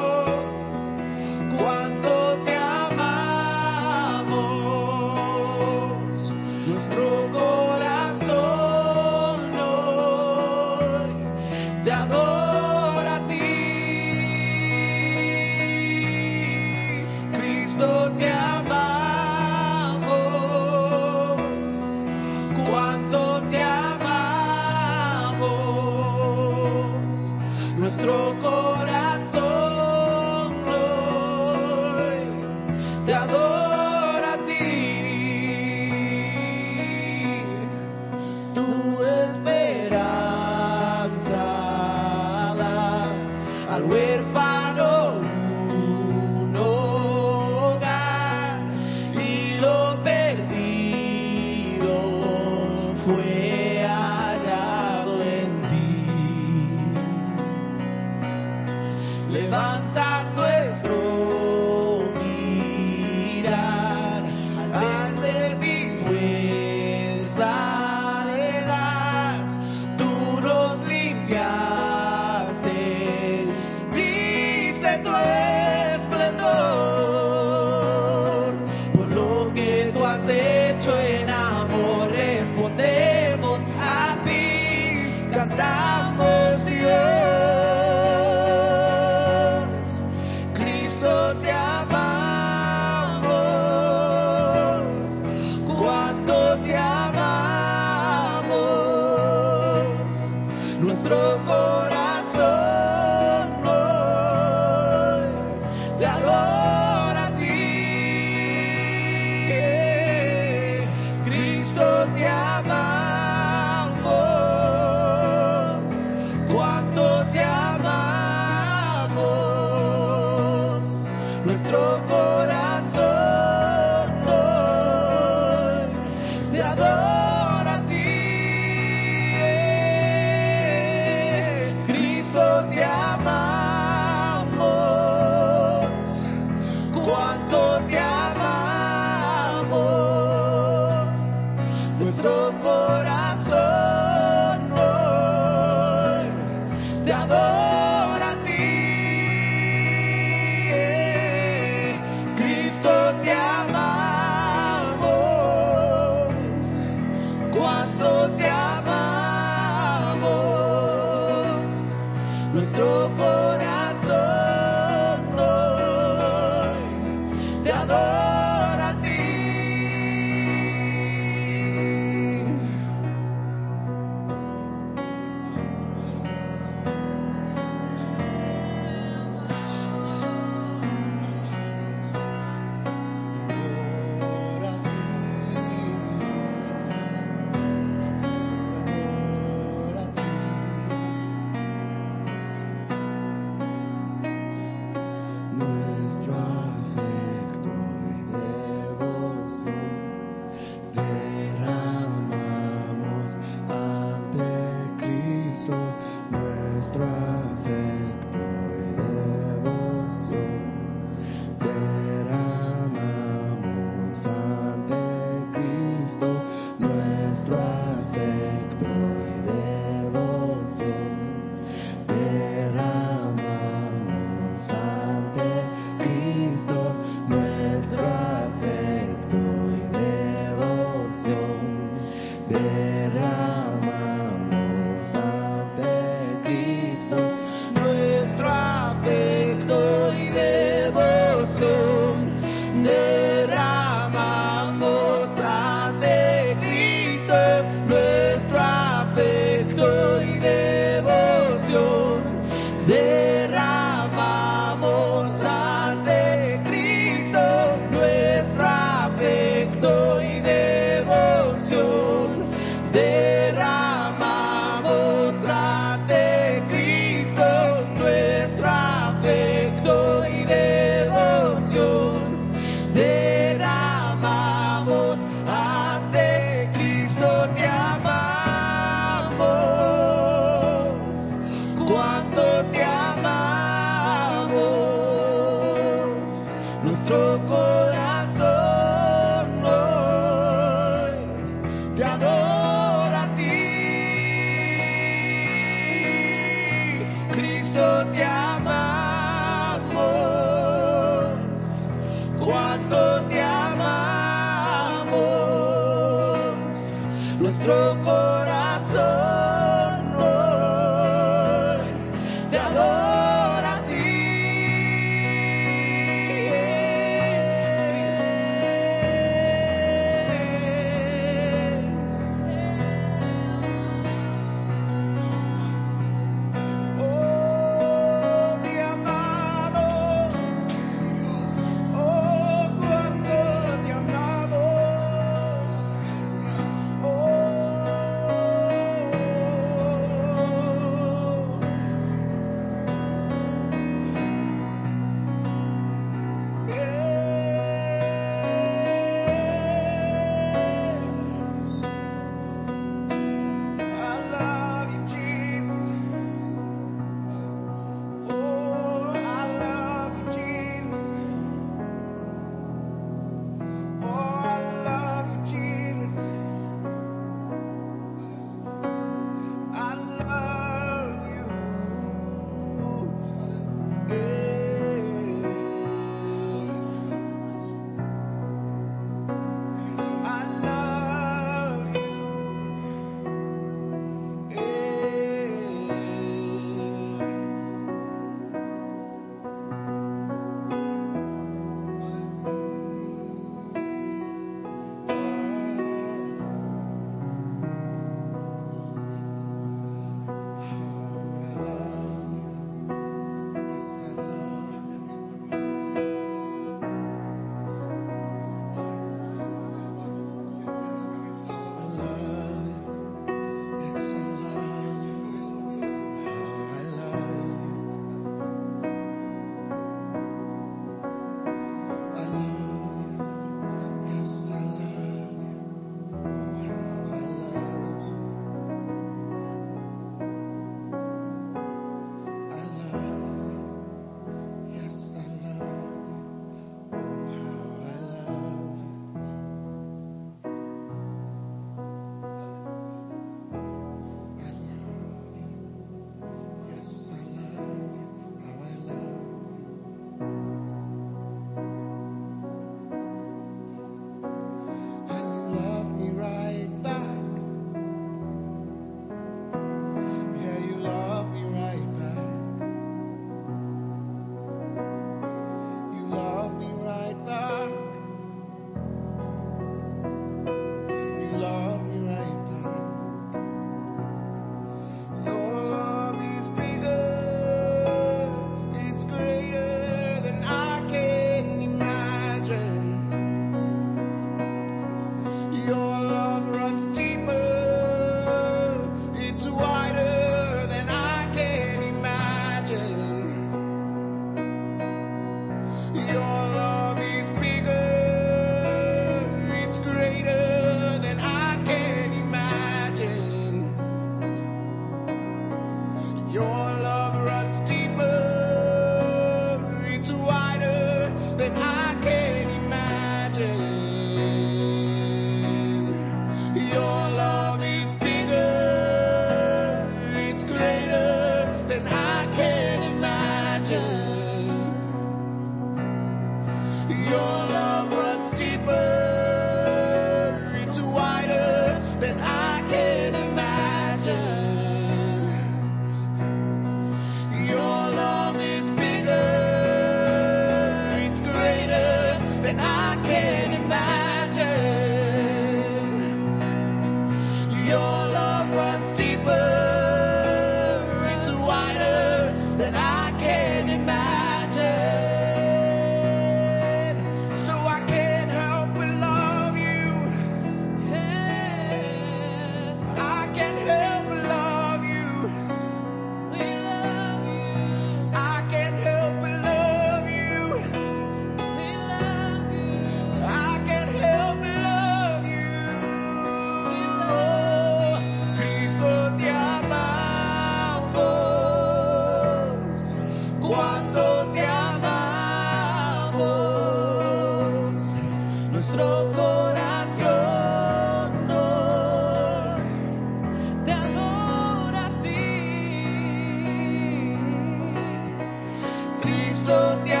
Cristo te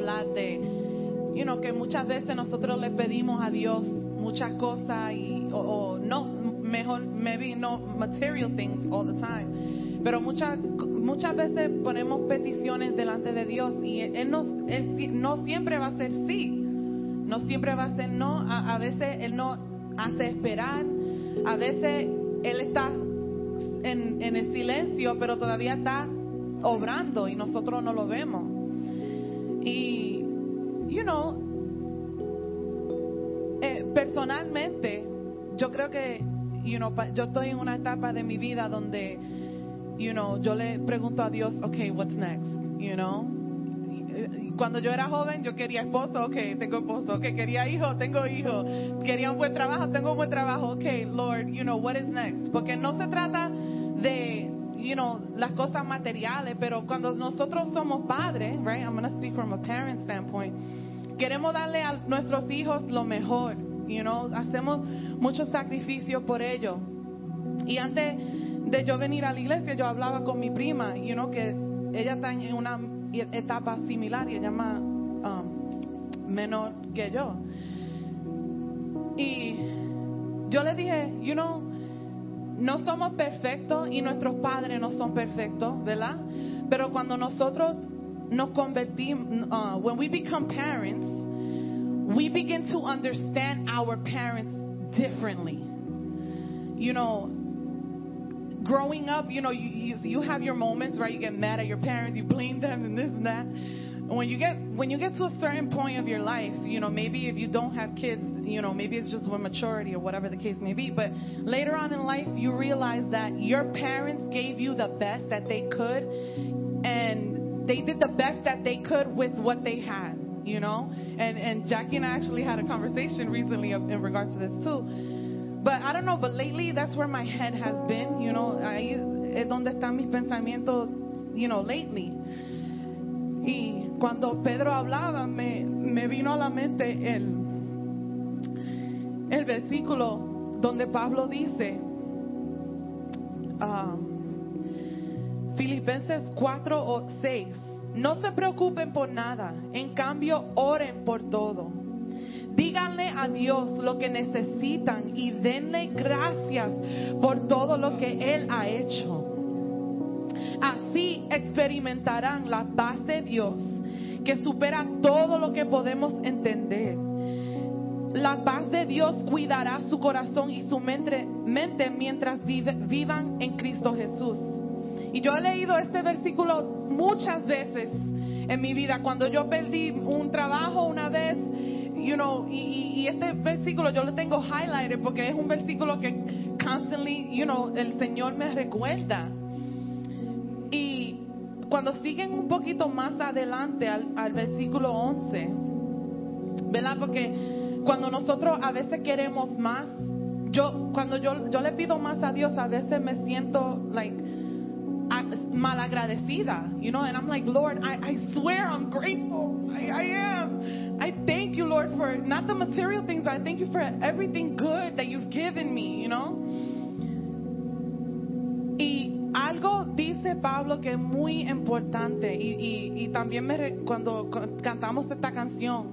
hablar de, you know, que muchas veces nosotros le pedimos a Dios muchas cosas y, o, no, mejor, maybe no material things all the time. Pero muchas, muchas veces ponemos peticiones delante de Dios y Él, no, no siempre va a ser sí. No siempre va a ser no. A, a veces Él no hace esperar. A veces Él está en, en el silencio, pero todavía está obrando y nosotros no lo vemos. You know, eh, personalmente, yo creo que, you know, yo estoy en una etapa de mi vida donde, you know, yo le pregunto a Dios, okay, what's next, you know. Cuando yo era joven, yo quería esposo, ok, tengo esposo, ok, quería hijo, tengo hijo, quería un buen trabajo, tengo un buen trabajo, ok, Lord, you know, what is next? Porque no se trata de, you know, las cosas materiales, pero cuando nosotros somos padres, right, I'm going to speak from a parent standpoint, queremos darle a nuestros hijos lo mejor, you know, hacemos muchos sacrificios por ellos. Y antes de yo venir a la iglesia, yo hablaba con mi prima, you know, que ella está en una etapa similar y ella más um, menor que yo. Y yo le dije, you know, no somos perfectos y nuestros padres no son perfectos, ¿verdad? Pero cuando nosotros nos convertimos, uh, when we become parents, we begin to understand our parents differently. You know, growing up, you know, you, you, you have your moments where you get mad at your parents, you blame them and this and that. And when you get when you get to a certain point of your life, you know, maybe if you don't have kids, you know, maybe it's just with maturity or whatever the case may be. But later on in life, you realize that your parents gave you the best that they could, and they did the best that they could with what they had. You know, and and Jackie and I actually had a conversation recently in regards to this too. But I don't know, but lately that's where my head has been, you know, es donde están mis pensamientos, you know, lately. Y cuando Pedro hablaba, me, me vino a la mente el, el versículo donde Pablo dice, ah, Filipenses 4 o 6, no se preocupen por nada, en cambio oren por todo. Díganle a Dios lo que necesitan y denle gracias por todo lo que Él ha hecho. Así experimentarán la paz de Dios que supera todo lo que podemos entender. La paz de Dios cuidará su corazón y su mente, mientras vivan en Cristo Jesús. Y yo he leído este versículo muchas veces en mi vida. Cuando yo perdí un trabajo una vez, you know, y, este versículo yo lo tengo highlighted porque es un versículo que constantly, you know, el Señor me recuerda. Y cuando siguen un poquito más adelante al, al versículo 11, ¿verdad? Porque cuando nosotros a veces queremos más yo cuando yo, yo le pido más a Dios, a veces me siento like malagradecida, you know, and I'm like, Lord, I, I swear I'm grateful. I, I am. I thank you, Lord, for not the material things, I thank you for everything good that you've given me, you know. Y algo dice Pablo que es muy importante y, y- y también me cuando cu- cantamos esta canción,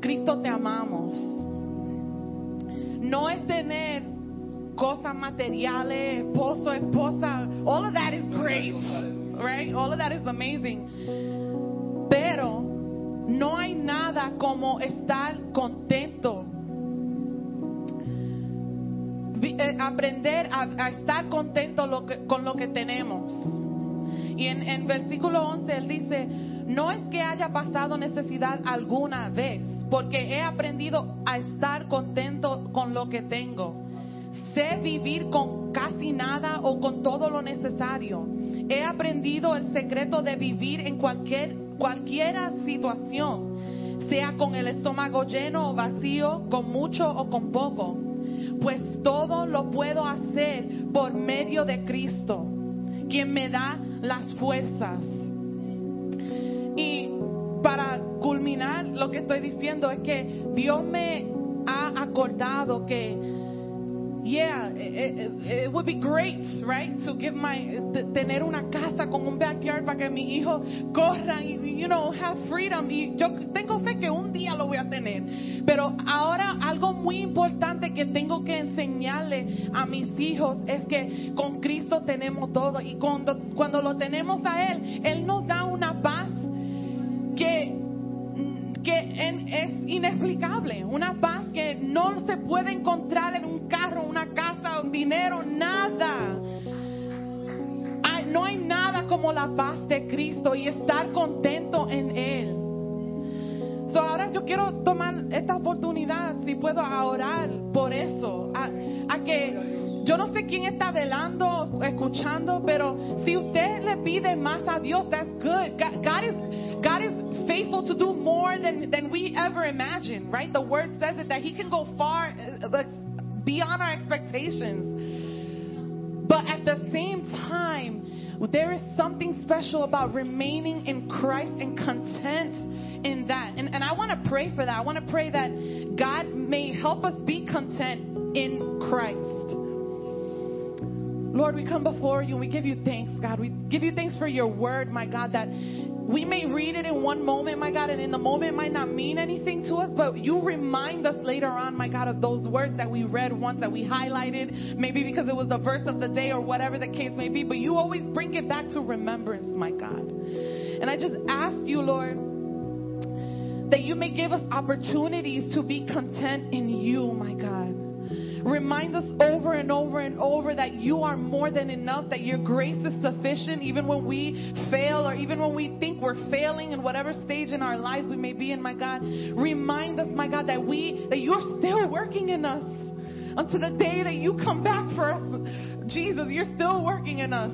Cristo te amamos. No es tener cosas materiales, esposo, esposa, all of that is great, right? All of that is amazing. Pero no hay nada como estar contento eh, aprender a, estar contento con lo que tenemos. Y en, en versículo 11 él dice, no es que haya pasado necesidad alguna vez, porque he aprendido a estar contento con lo que tengo. Sé vivir con casi nada o con todo lo necesario. He aprendido el secreto de vivir en cualquier cualquiera situación, sea con el estómago lleno o vacío, con mucho o con poco pues todo lo puedo hacer por medio de Cristo, quien me da las fuerzas. Y para culminar lo que estoy diciendo es que Dios me ha acordado que Yeah, it, it- it would be great, right? To give my tener una casa con un backyard para que mis hijos corran y you know have freedom. Y yo tengo fe que un día lo voy a tener. Pero ahora algo muy importante que tengo que enseñarle a mis hijos es que con Cristo tenemos todo y cuando cuando lo tenemos a él, él nos da una paz que que es inexplicable, una paz que no se puede encontrar la paz de Cristo y estar contento en Él. So, ahora yo quiero tomar esta oportunidad, si puedo, a orar por eso, a, a que yo no sé quién está velando, escuchando, pero si usted le pide más a Dios, that's good. God, is faithful to do more than than we ever imagine, right? The word says it that He can go far, uh, beyond our expectations. But at the same time, there is something special about remaining in Christ and content in that. And, and I want to pray for that. I want to pray that God may help us be content in Christ. Lord, we come before you and we give you thanks, God. We give you thanks for your word, my God, that we may read it in one moment, my God, and in the moment it might not mean anything to us, but you remind us later on, my God, of those words that we read once that we highlighted, maybe because it was the verse of the day or whatever the case may be, but you always bring it back to remembrance, my God. And I just ask you, Lord, that you may give us opportunities to be content in you, my God. Remind us over and over and over that you are more than enough, that your grace is sufficient even when we fail or even when we think we're failing in whatever stage in our lives we may be in, my God. Remind us, my God, that we that you're still working in us until the day that you come back for us. Jesus, you're still working in us.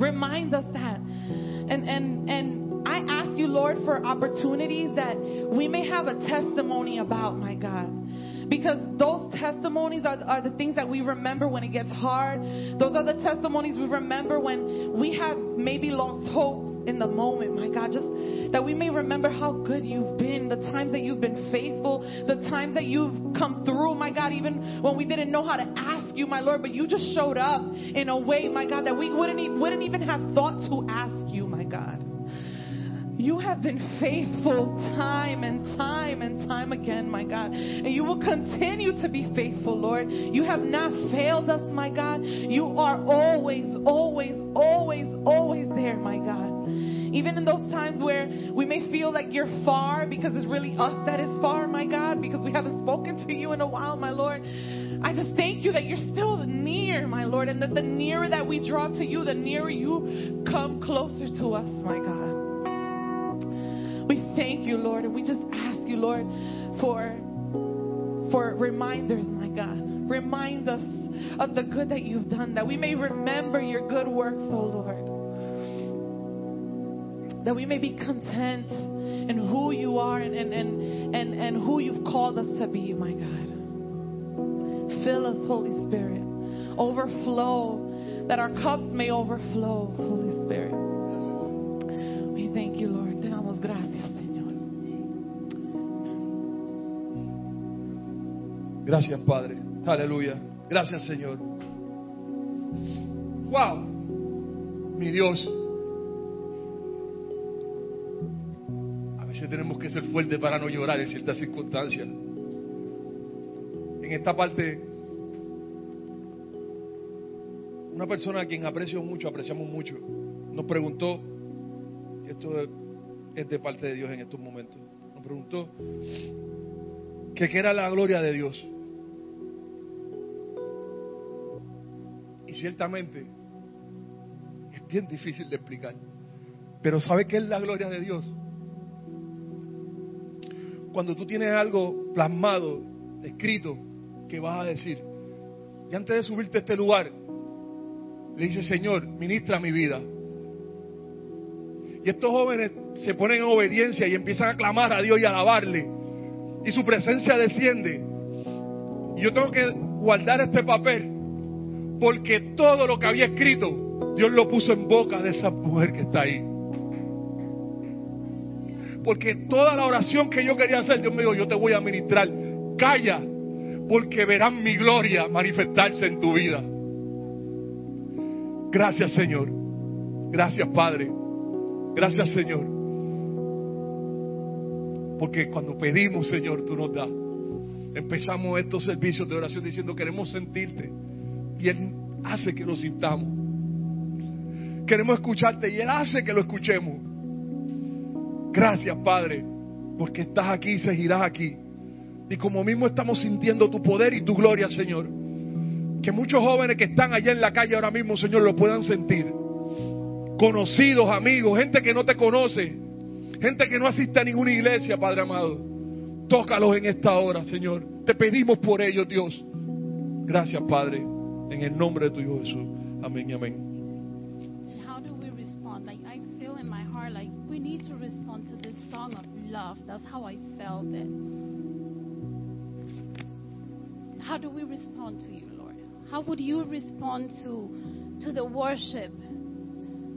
Remind us that. And and and I ask you, Lord, for opportunities that we may have a testimony about, my God. Because those testimonies are, are the things that we remember when it gets hard. Those are the testimonies we remember when we have maybe lost hope in the moment, my God. Just that we may remember how good you've been, the times that you've been faithful, the times that you've come through, my God, even when we didn't know how to ask you, my Lord, but you just showed up in a way, my God, that we wouldn't, wouldn't even have thought to ask you, my God. You have been faithful time and time and time again, my God. And you will continue to be faithful, Lord. You have not failed us, my God. You are always, always, always, always there, my God. Even in those times where we may feel like you're far because it's really us that is far, my God, because we haven't spoken to you in a while, my Lord. I just thank you that you're still near, my Lord, and that the nearer that we draw to you, the nearer you come closer to us, my God. Thank you, Lord, and we just ask you, Lord, for for reminders, my God. Remind us of the good that you've done, that we may remember your good works, oh Lord. That we may be content in who you are and, and, and, and, and who you've called us to be, my God. Fill us, Holy Spirit. Overflow, that our cups may overflow, Holy Spirit. We thank you, Lord. Te damos gracias, Gracias, Padre. Aleluya. Gracias, Señor. Wow. Mi Dios. A veces tenemos que ser fuertes para no llorar en ciertas circunstancias. En esta parte, una persona a quien aprecio mucho, apreciamos mucho, nos preguntó, y esto es de parte de Dios en estos momentos, nos preguntó que qué era la gloria de Dios. Y ciertamente es bien difícil de explicar. Pero ¿sabe qué es la gloria de Dios? Cuando tú tienes algo plasmado, escrito, que vas a decir. Y antes de subirte a este lugar, le dice, Señor, ministra mi vida. Y estos jóvenes se ponen en obediencia y empiezan a clamar a Dios y a alabarle. Y su presencia desciende. Y yo tengo que guardar este papel porque todo lo que había escrito, Dios lo puso en boca de esa mujer que está ahí. Porque toda la oración que yo quería hacer, Dios me dijo, yo te voy a ministrar. Calla, porque verán mi gloria manifestarse en tu vida. Gracias Señor. Gracias Padre. Gracias Señor. Porque cuando pedimos, Señor, tú nos das. Empezamos estos servicios de oración diciendo queremos sentirte. Y Él hace que lo sintamos. Queremos escucharte y Él hace que lo escuchemos. Gracias, Padre, porque estás aquí y seguirás aquí. Y como mismo estamos sintiendo tu poder y tu gloria, Señor. Que muchos jóvenes que están allá en la calle ahora mismo, Señor, lo puedan sentir. Conocidos, amigos, gente que no te conoce, gente que no asiste a ninguna iglesia, Padre amado. Tócalos en esta hora, Señor. Te pedimos por ellos, Dios. Gracias, Padre. En el nombre de tu Hijo Jesús. Amén y amén. How do we respond? Like I feel in my heart like we need to respond to this song of love. That's how I felt it. How do we respond to you, Lord? How would you respond to to the worship?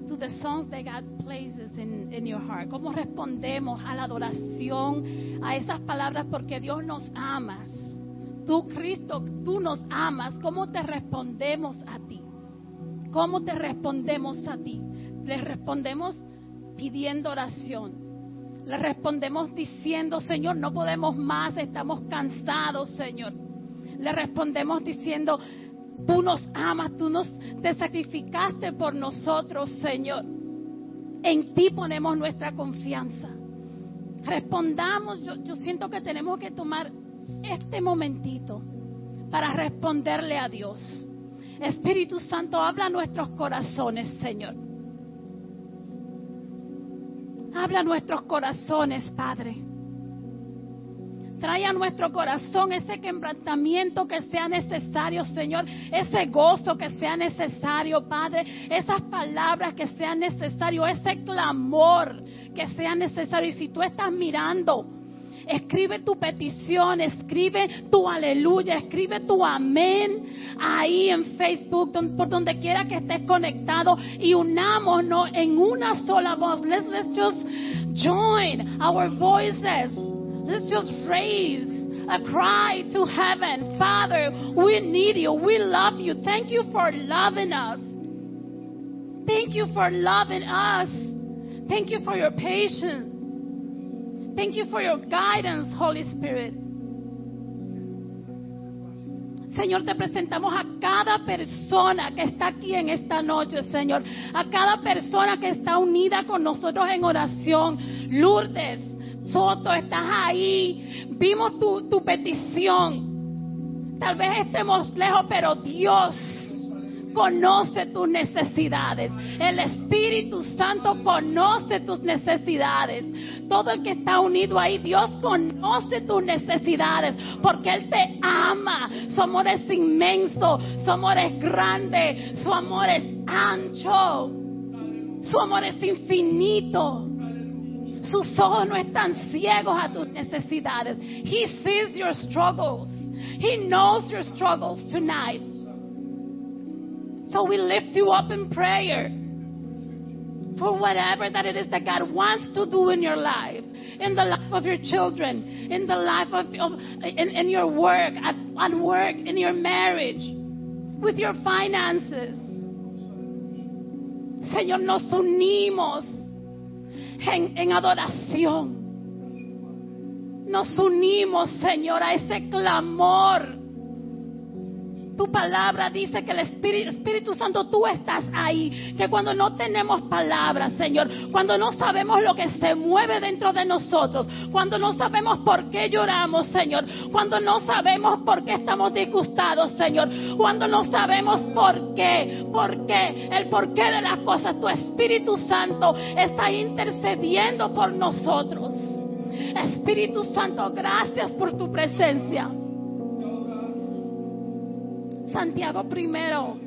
To the songs that God places in, in your heart. ¿Cómo respondemos a la adoración, a esas palabras porque Dios nos amas? Tú, Cristo, tú nos amas. ¿Cómo te respondemos a ti? ¿Cómo te respondemos a ti? Le respondemos pidiendo oración. Le respondemos diciendo, Señor, no podemos más, estamos cansados, Señor. Le respondemos diciendo, tú nos amas, tú nos te sacrificaste por nosotros, Señor. En ti ponemos nuestra confianza. Respondamos, yo, yo siento que tenemos que tomar este momentito para responderle a Dios. Espíritu Santo, habla a nuestros corazones, Señor. Habla a nuestros corazones, Padre. Trae a nuestro corazón ese quebrantamiento que sea necesario, Señor. Ese gozo que sea necesario, Padre. Esas palabras que sean necesario. Ese clamor que sea necesario. Y si tú estás mirando, escribe tu petición, escribe tu aleluya, escribe tu amén ahí en Facebook, por donde quiera que estés conectado y unámonos en una sola voz. Let's, let's just join our voices. Let's just raise a cry to heaven. Father, we need you. We love you. Thank you for loving us. Thank you for loving us. Thank you for your patience. Thank you for your guidance, Holy Spirit. Señor, te presentamos a cada persona que está aquí en esta noche, Señor. A cada persona que está unida con nosotros en oración. Lourdes, Soto, estás ahí. Vimos tu, tu petición. Tal vez estemos lejos, pero Dios conoce tus necesidades. El Espíritu Santo conoce tus necesidades. Todo el que está unido ahí, Dios conoce tus necesidades porque Él te ama. Su amor es inmenso, su amor es grande, su amor es ancho, su amor es infinito. Sus ojos no están ciegos a tus necesidades. He sees your struggles. He knows your struggles tonight. So we lift you up in prayer for whatever that it is that God wants to do in your life, in the life of your children, in the life of, of in, in your work, at, at work, in your marriage, with your finances. Señor, nos unimos en, en adoración. Nos unimos, Señor, a ese clamor. Tu palabra dice que el Espíritu, Espíritu Santo, tú estás ahí. Que cuando no tenemos palabras, Señor, cuando no sabemos lo que se mueve dentro de nosotros, cuando no sabemos por qué lloramos, Señor, cuando no sabemos por qué estamos disgustados, Señor, cuando no sabemos por qué, por qué, el porqué de las cosas, tu Espíritu Santo está intercediendo por nosotros. Espíritu Santo, gracias por tu presencia. Santiago primero,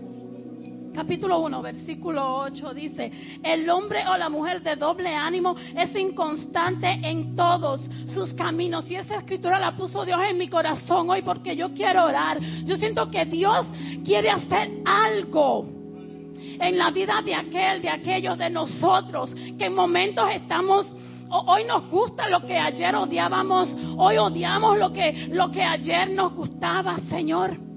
capítulo 1, versículo 8 dice, el hombre o la mujer de doble ánimo es inconstante en todos sus caminos. Y esa escritura la puso Dios en mi corazón hoy porque yo quiero orar. Yo siento que Dios quiere hacer algo en la vida de aquel, de aquellos de nosotros, que en momentos estamos hoy nos gusta lo que ayer odiábamos, hoy odiamos lo que, lo que ayer nos gustaba, Señor.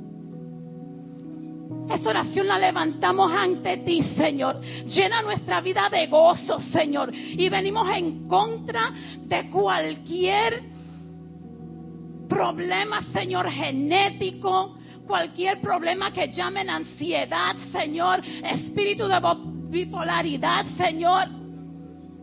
Esa oración la levantamos ante ti, Señor. Llena nuestra vida de gozo, Señor. Y venimos en contra de cualquier problema, Señor, genético, cualquier problema que llamen ansiedad, Señor, espíritu de bipolaridad, Señor.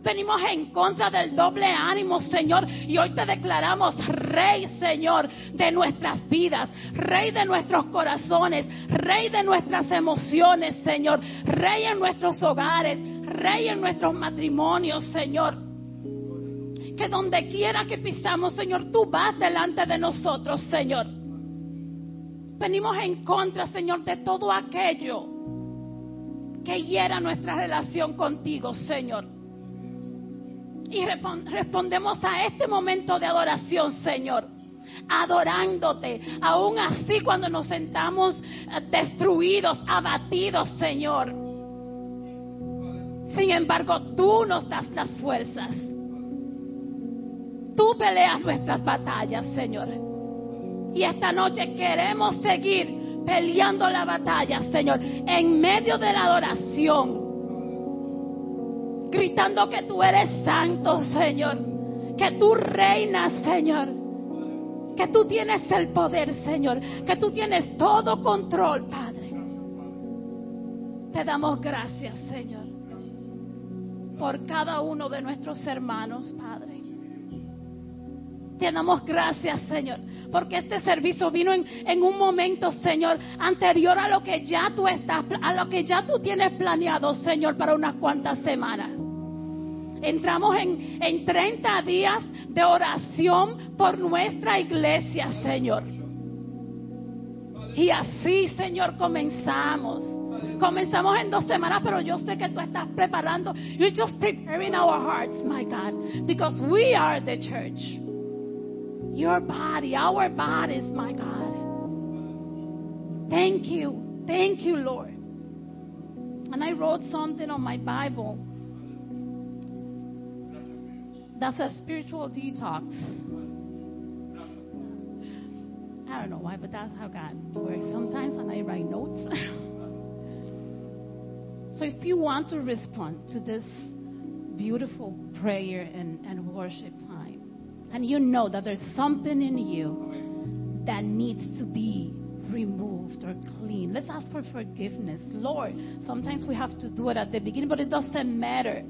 Venimos en contra del doble ánimo, Señor. Y hoy te declaramos Rey, Señor, de nuestras vidas. Rey de nuestros corazones. Rey de nuestras emociones, Señor. Rey en nuestros hogares. Rey en nuestros matrimonios, Señor. Que donde quiera que pisamos, Señor, tú vas delante de nosotros, Señor. Venimos en contra, Señor, de todo aquello que hiera nuestra relación contigo, Señor. Y respondemos a este momento de adoración, Señor. Adorándote, aún así cuando nos sentamos destruidos, abatidos, Señor. Sin embargo, tú nos das las fuerzas. Tú peleas nuestras batallas, Señor. Y esta noche queremos seguir peleando la batalla, Señor, en medio de la adoración gritando que tú eres santo, Señor, que tú reinas, Señor, que tú tienes el poder, Señor, que tú tienes todo control, Padre. Te damos gracias, Señor, por cada uno de nuestros hermanos, Padre. Te damos gracias, Señor, porque este servicio vino en, un momento, Señor, anterior a lo que ya tú estás, a lo que ya tú tienes planeado, Señor, para unas cuantas semanas. Entramos en, en 30 días de oración por nuestra iglesia, Señor. Y así, Señor, comenzamos. Comenzamos en dos semanas, pero yo sé que tú estás preparando. You're just preparing our hearts, my God, because we are the church. Your body, our bodies, my God. Thank you. Thank you, Lord. And I wrote something on my Bible. That's a spiritual detox. I don't know why, but that's how God works sometimes, and I write notes. so if you want to respond to this beautiful prayer and, and worship time, and you know that there's something in you that needs to be removed or clean, let's ask for forgiveness. Lord, sometimes we have to do it at the beginning, but it doesn't matter.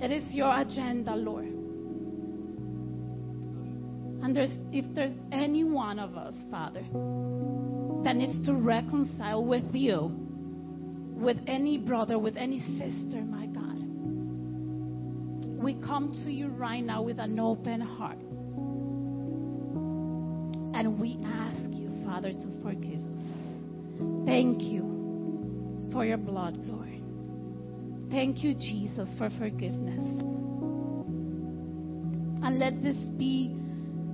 It is your agenda, Lord. And there's, if there's any one of us, Father, that needs to reconcile with you, with any brother, with any sister, my God, we come to you right now with an open heart. And we ask you, Father, to forgive us. Thank you for your blood, Lord. Thank you, Jesus, for forgiveness. And let this be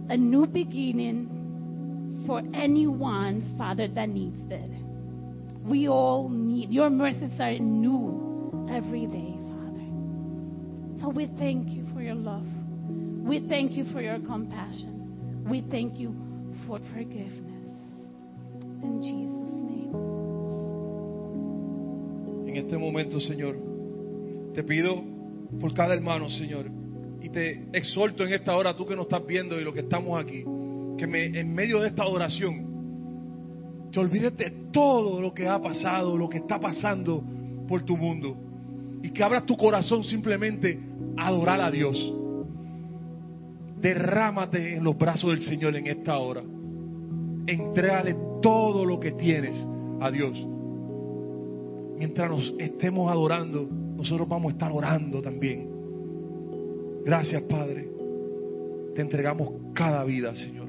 a new beginning for anyone, Father, that needs it. We all need your mercies are new every day, Father. So we thank you for your love. We thank you for your compassion. We thank you for forgiveness. In Jesus' name. En este momento, Señor, te pido por cada hermano, Señor, te exhorto en esta hora, tú que nos estás viendo y los que estamos aquí, que me, en medio de esta adoración te olvides de todo lo que ha pasado, lo que está pasando por tu mundo, y que abras tu corazón simplemente a adorar a Dios. Derrámate en los brazos del Señor en esta hora. Entrégale todo lo que tienes a Dios mientras nos estemos adorando, nosotros vamos a estar orando también. Gracias, Padre. Te entregamos cada vida, Señor.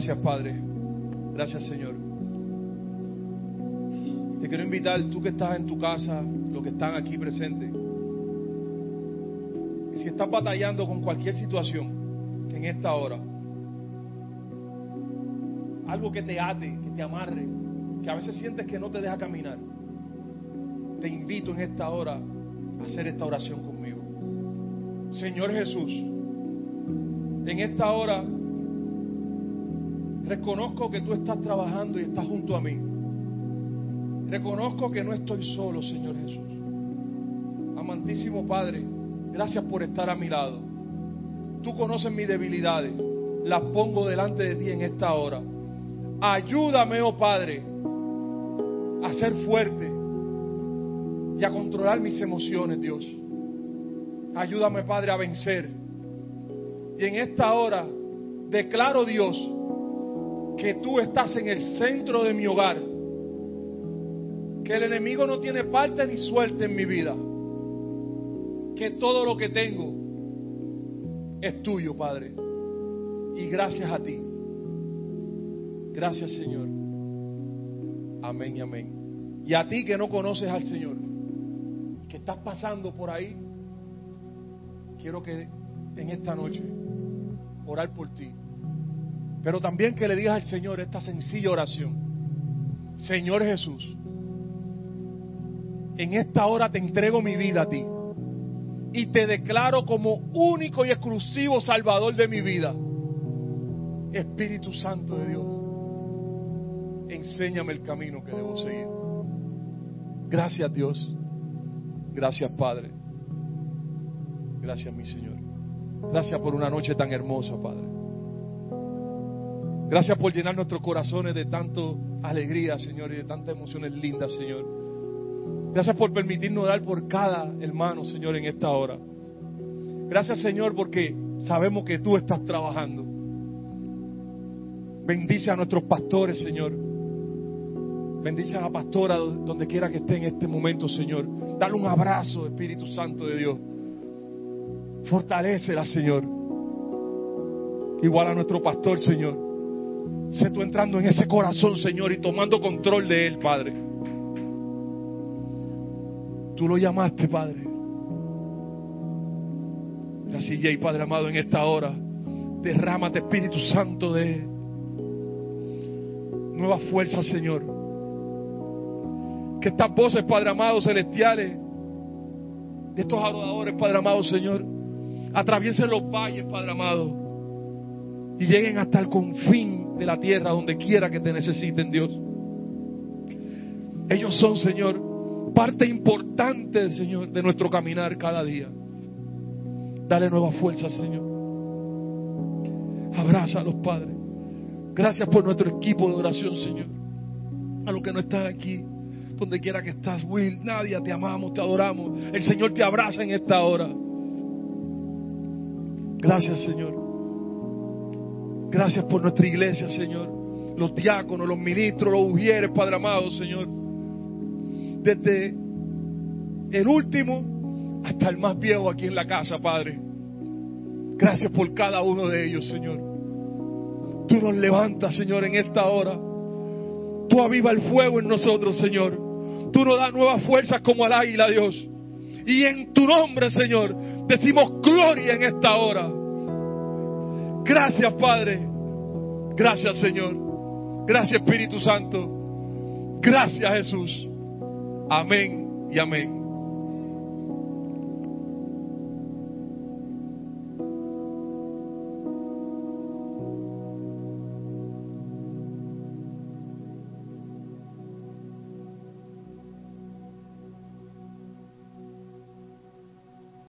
Gracias, Padre. Gracias, Señor. Te quiero invitar, tú que estás en tu casa, los que están aquí presentes, si estás batallando con cualquier situación en esta hora, algo que te ate, que te amarre, que a veces sientes que no te deja caminar, te invito en esta hora a hacer esta oración conmigo. Señor Jesús, en esta hora reconozco que tú estás trabajando y estás junto a mí. Reconozco que no estoy solo, Señor Jesús. Amantísimo Padre, gracias por estar a mi lado. Tú conoces mis debilidades, las pongo delante de ti en esta hora. Ayúdame, oh Padre, a ser fuerte y a controlar mis emociones, Dios. Ayúdame, Padre, a vencer. Y en esta hora declaro, Dios, que tú estás en el centro de mi hogar. Que el enemigo no tiene parte ni suerte en mi vida. Que todo lo que tengo es tuyo, Padre. Y gracias a ti. Gracias, Señor. Amén y amén. Y a ti que no conoces al Señor, que estás pasando por ahí, quiero que en esta noche orar por ti. Pero también que le digas al Señor esta sencilla oración. Señor Jesús, en esta hora te entrego mi vida a ti y te declaro como único y exclusivo Salvador de mi vida. Espíritu Santo de Dios, enséñame el camino que debo seguir. Gracias Dios, gracias Padre, gracias mi Señor. Gracias por una noche tan hermosa, Padre. Gracias por llenar nuestros corazones de tanto alegría, Señor, y de tantas emociones lindas, Señor. Gracias por permitirnos dar por cada hermano, Señor, en esta hora. Gracias, Señor, porque sabemos que tú estás trabajando. Bendice a nuestros pastores, Señor. Bendice a la pastora donde quiera que esté en este momento, Señor. Dale un abrazo, Espíritu Santo de Dios. Fortalecela, Señor. Igual a nuestro pastor, Señor. Sé tú entrando en ese corazón, Señor, y tomando control de él, Padre. Tú lo llamaste, Padre. Gracias, y Padre amado, en esta hora. Derrámate, Espíritu Santo, de nueva fuerza, Señor. Que estas voces, Padre amado, celestiales, de estos adoradores, Padre amado, Señor, atraviesen los valles, Padre amado, y lleguen hasta el confín de la tierra, donde quiera que te necesiten, Dios. Ellos son, Señor, parte importante, Señor, de nuestro caminar cada día. Dale nueva fuerza, Señor. Abraza a los padres. Gracias por nuestro equipo de oración, Señor. A los que no están aquí, donde quiera que estás, Will, nadie, te amamos, te adoramos. El Señor te abraza en esta hora. Gracias, Señor. Gracias por nuestra iglesia, Señor. Los diáconos, los ministros, los ujieres, Padre amado, Señor. Desde el último hasta el más viejo aquí en la casa, Padre. Gracias por cada uno de ellos, Señor. Tú nos levantas, Señor, en esta hora. Tú aviva el fuego en nosotros, Señor. Tú nos das nuevas fuerzas como al águila, Dios. Y en tu nombre, Señor, decimos gloria en esta hora. Gracias, Padre. Gracias, Señor. Gracias, Espíritu Santo. Gracias, Jesús. Amén y amén.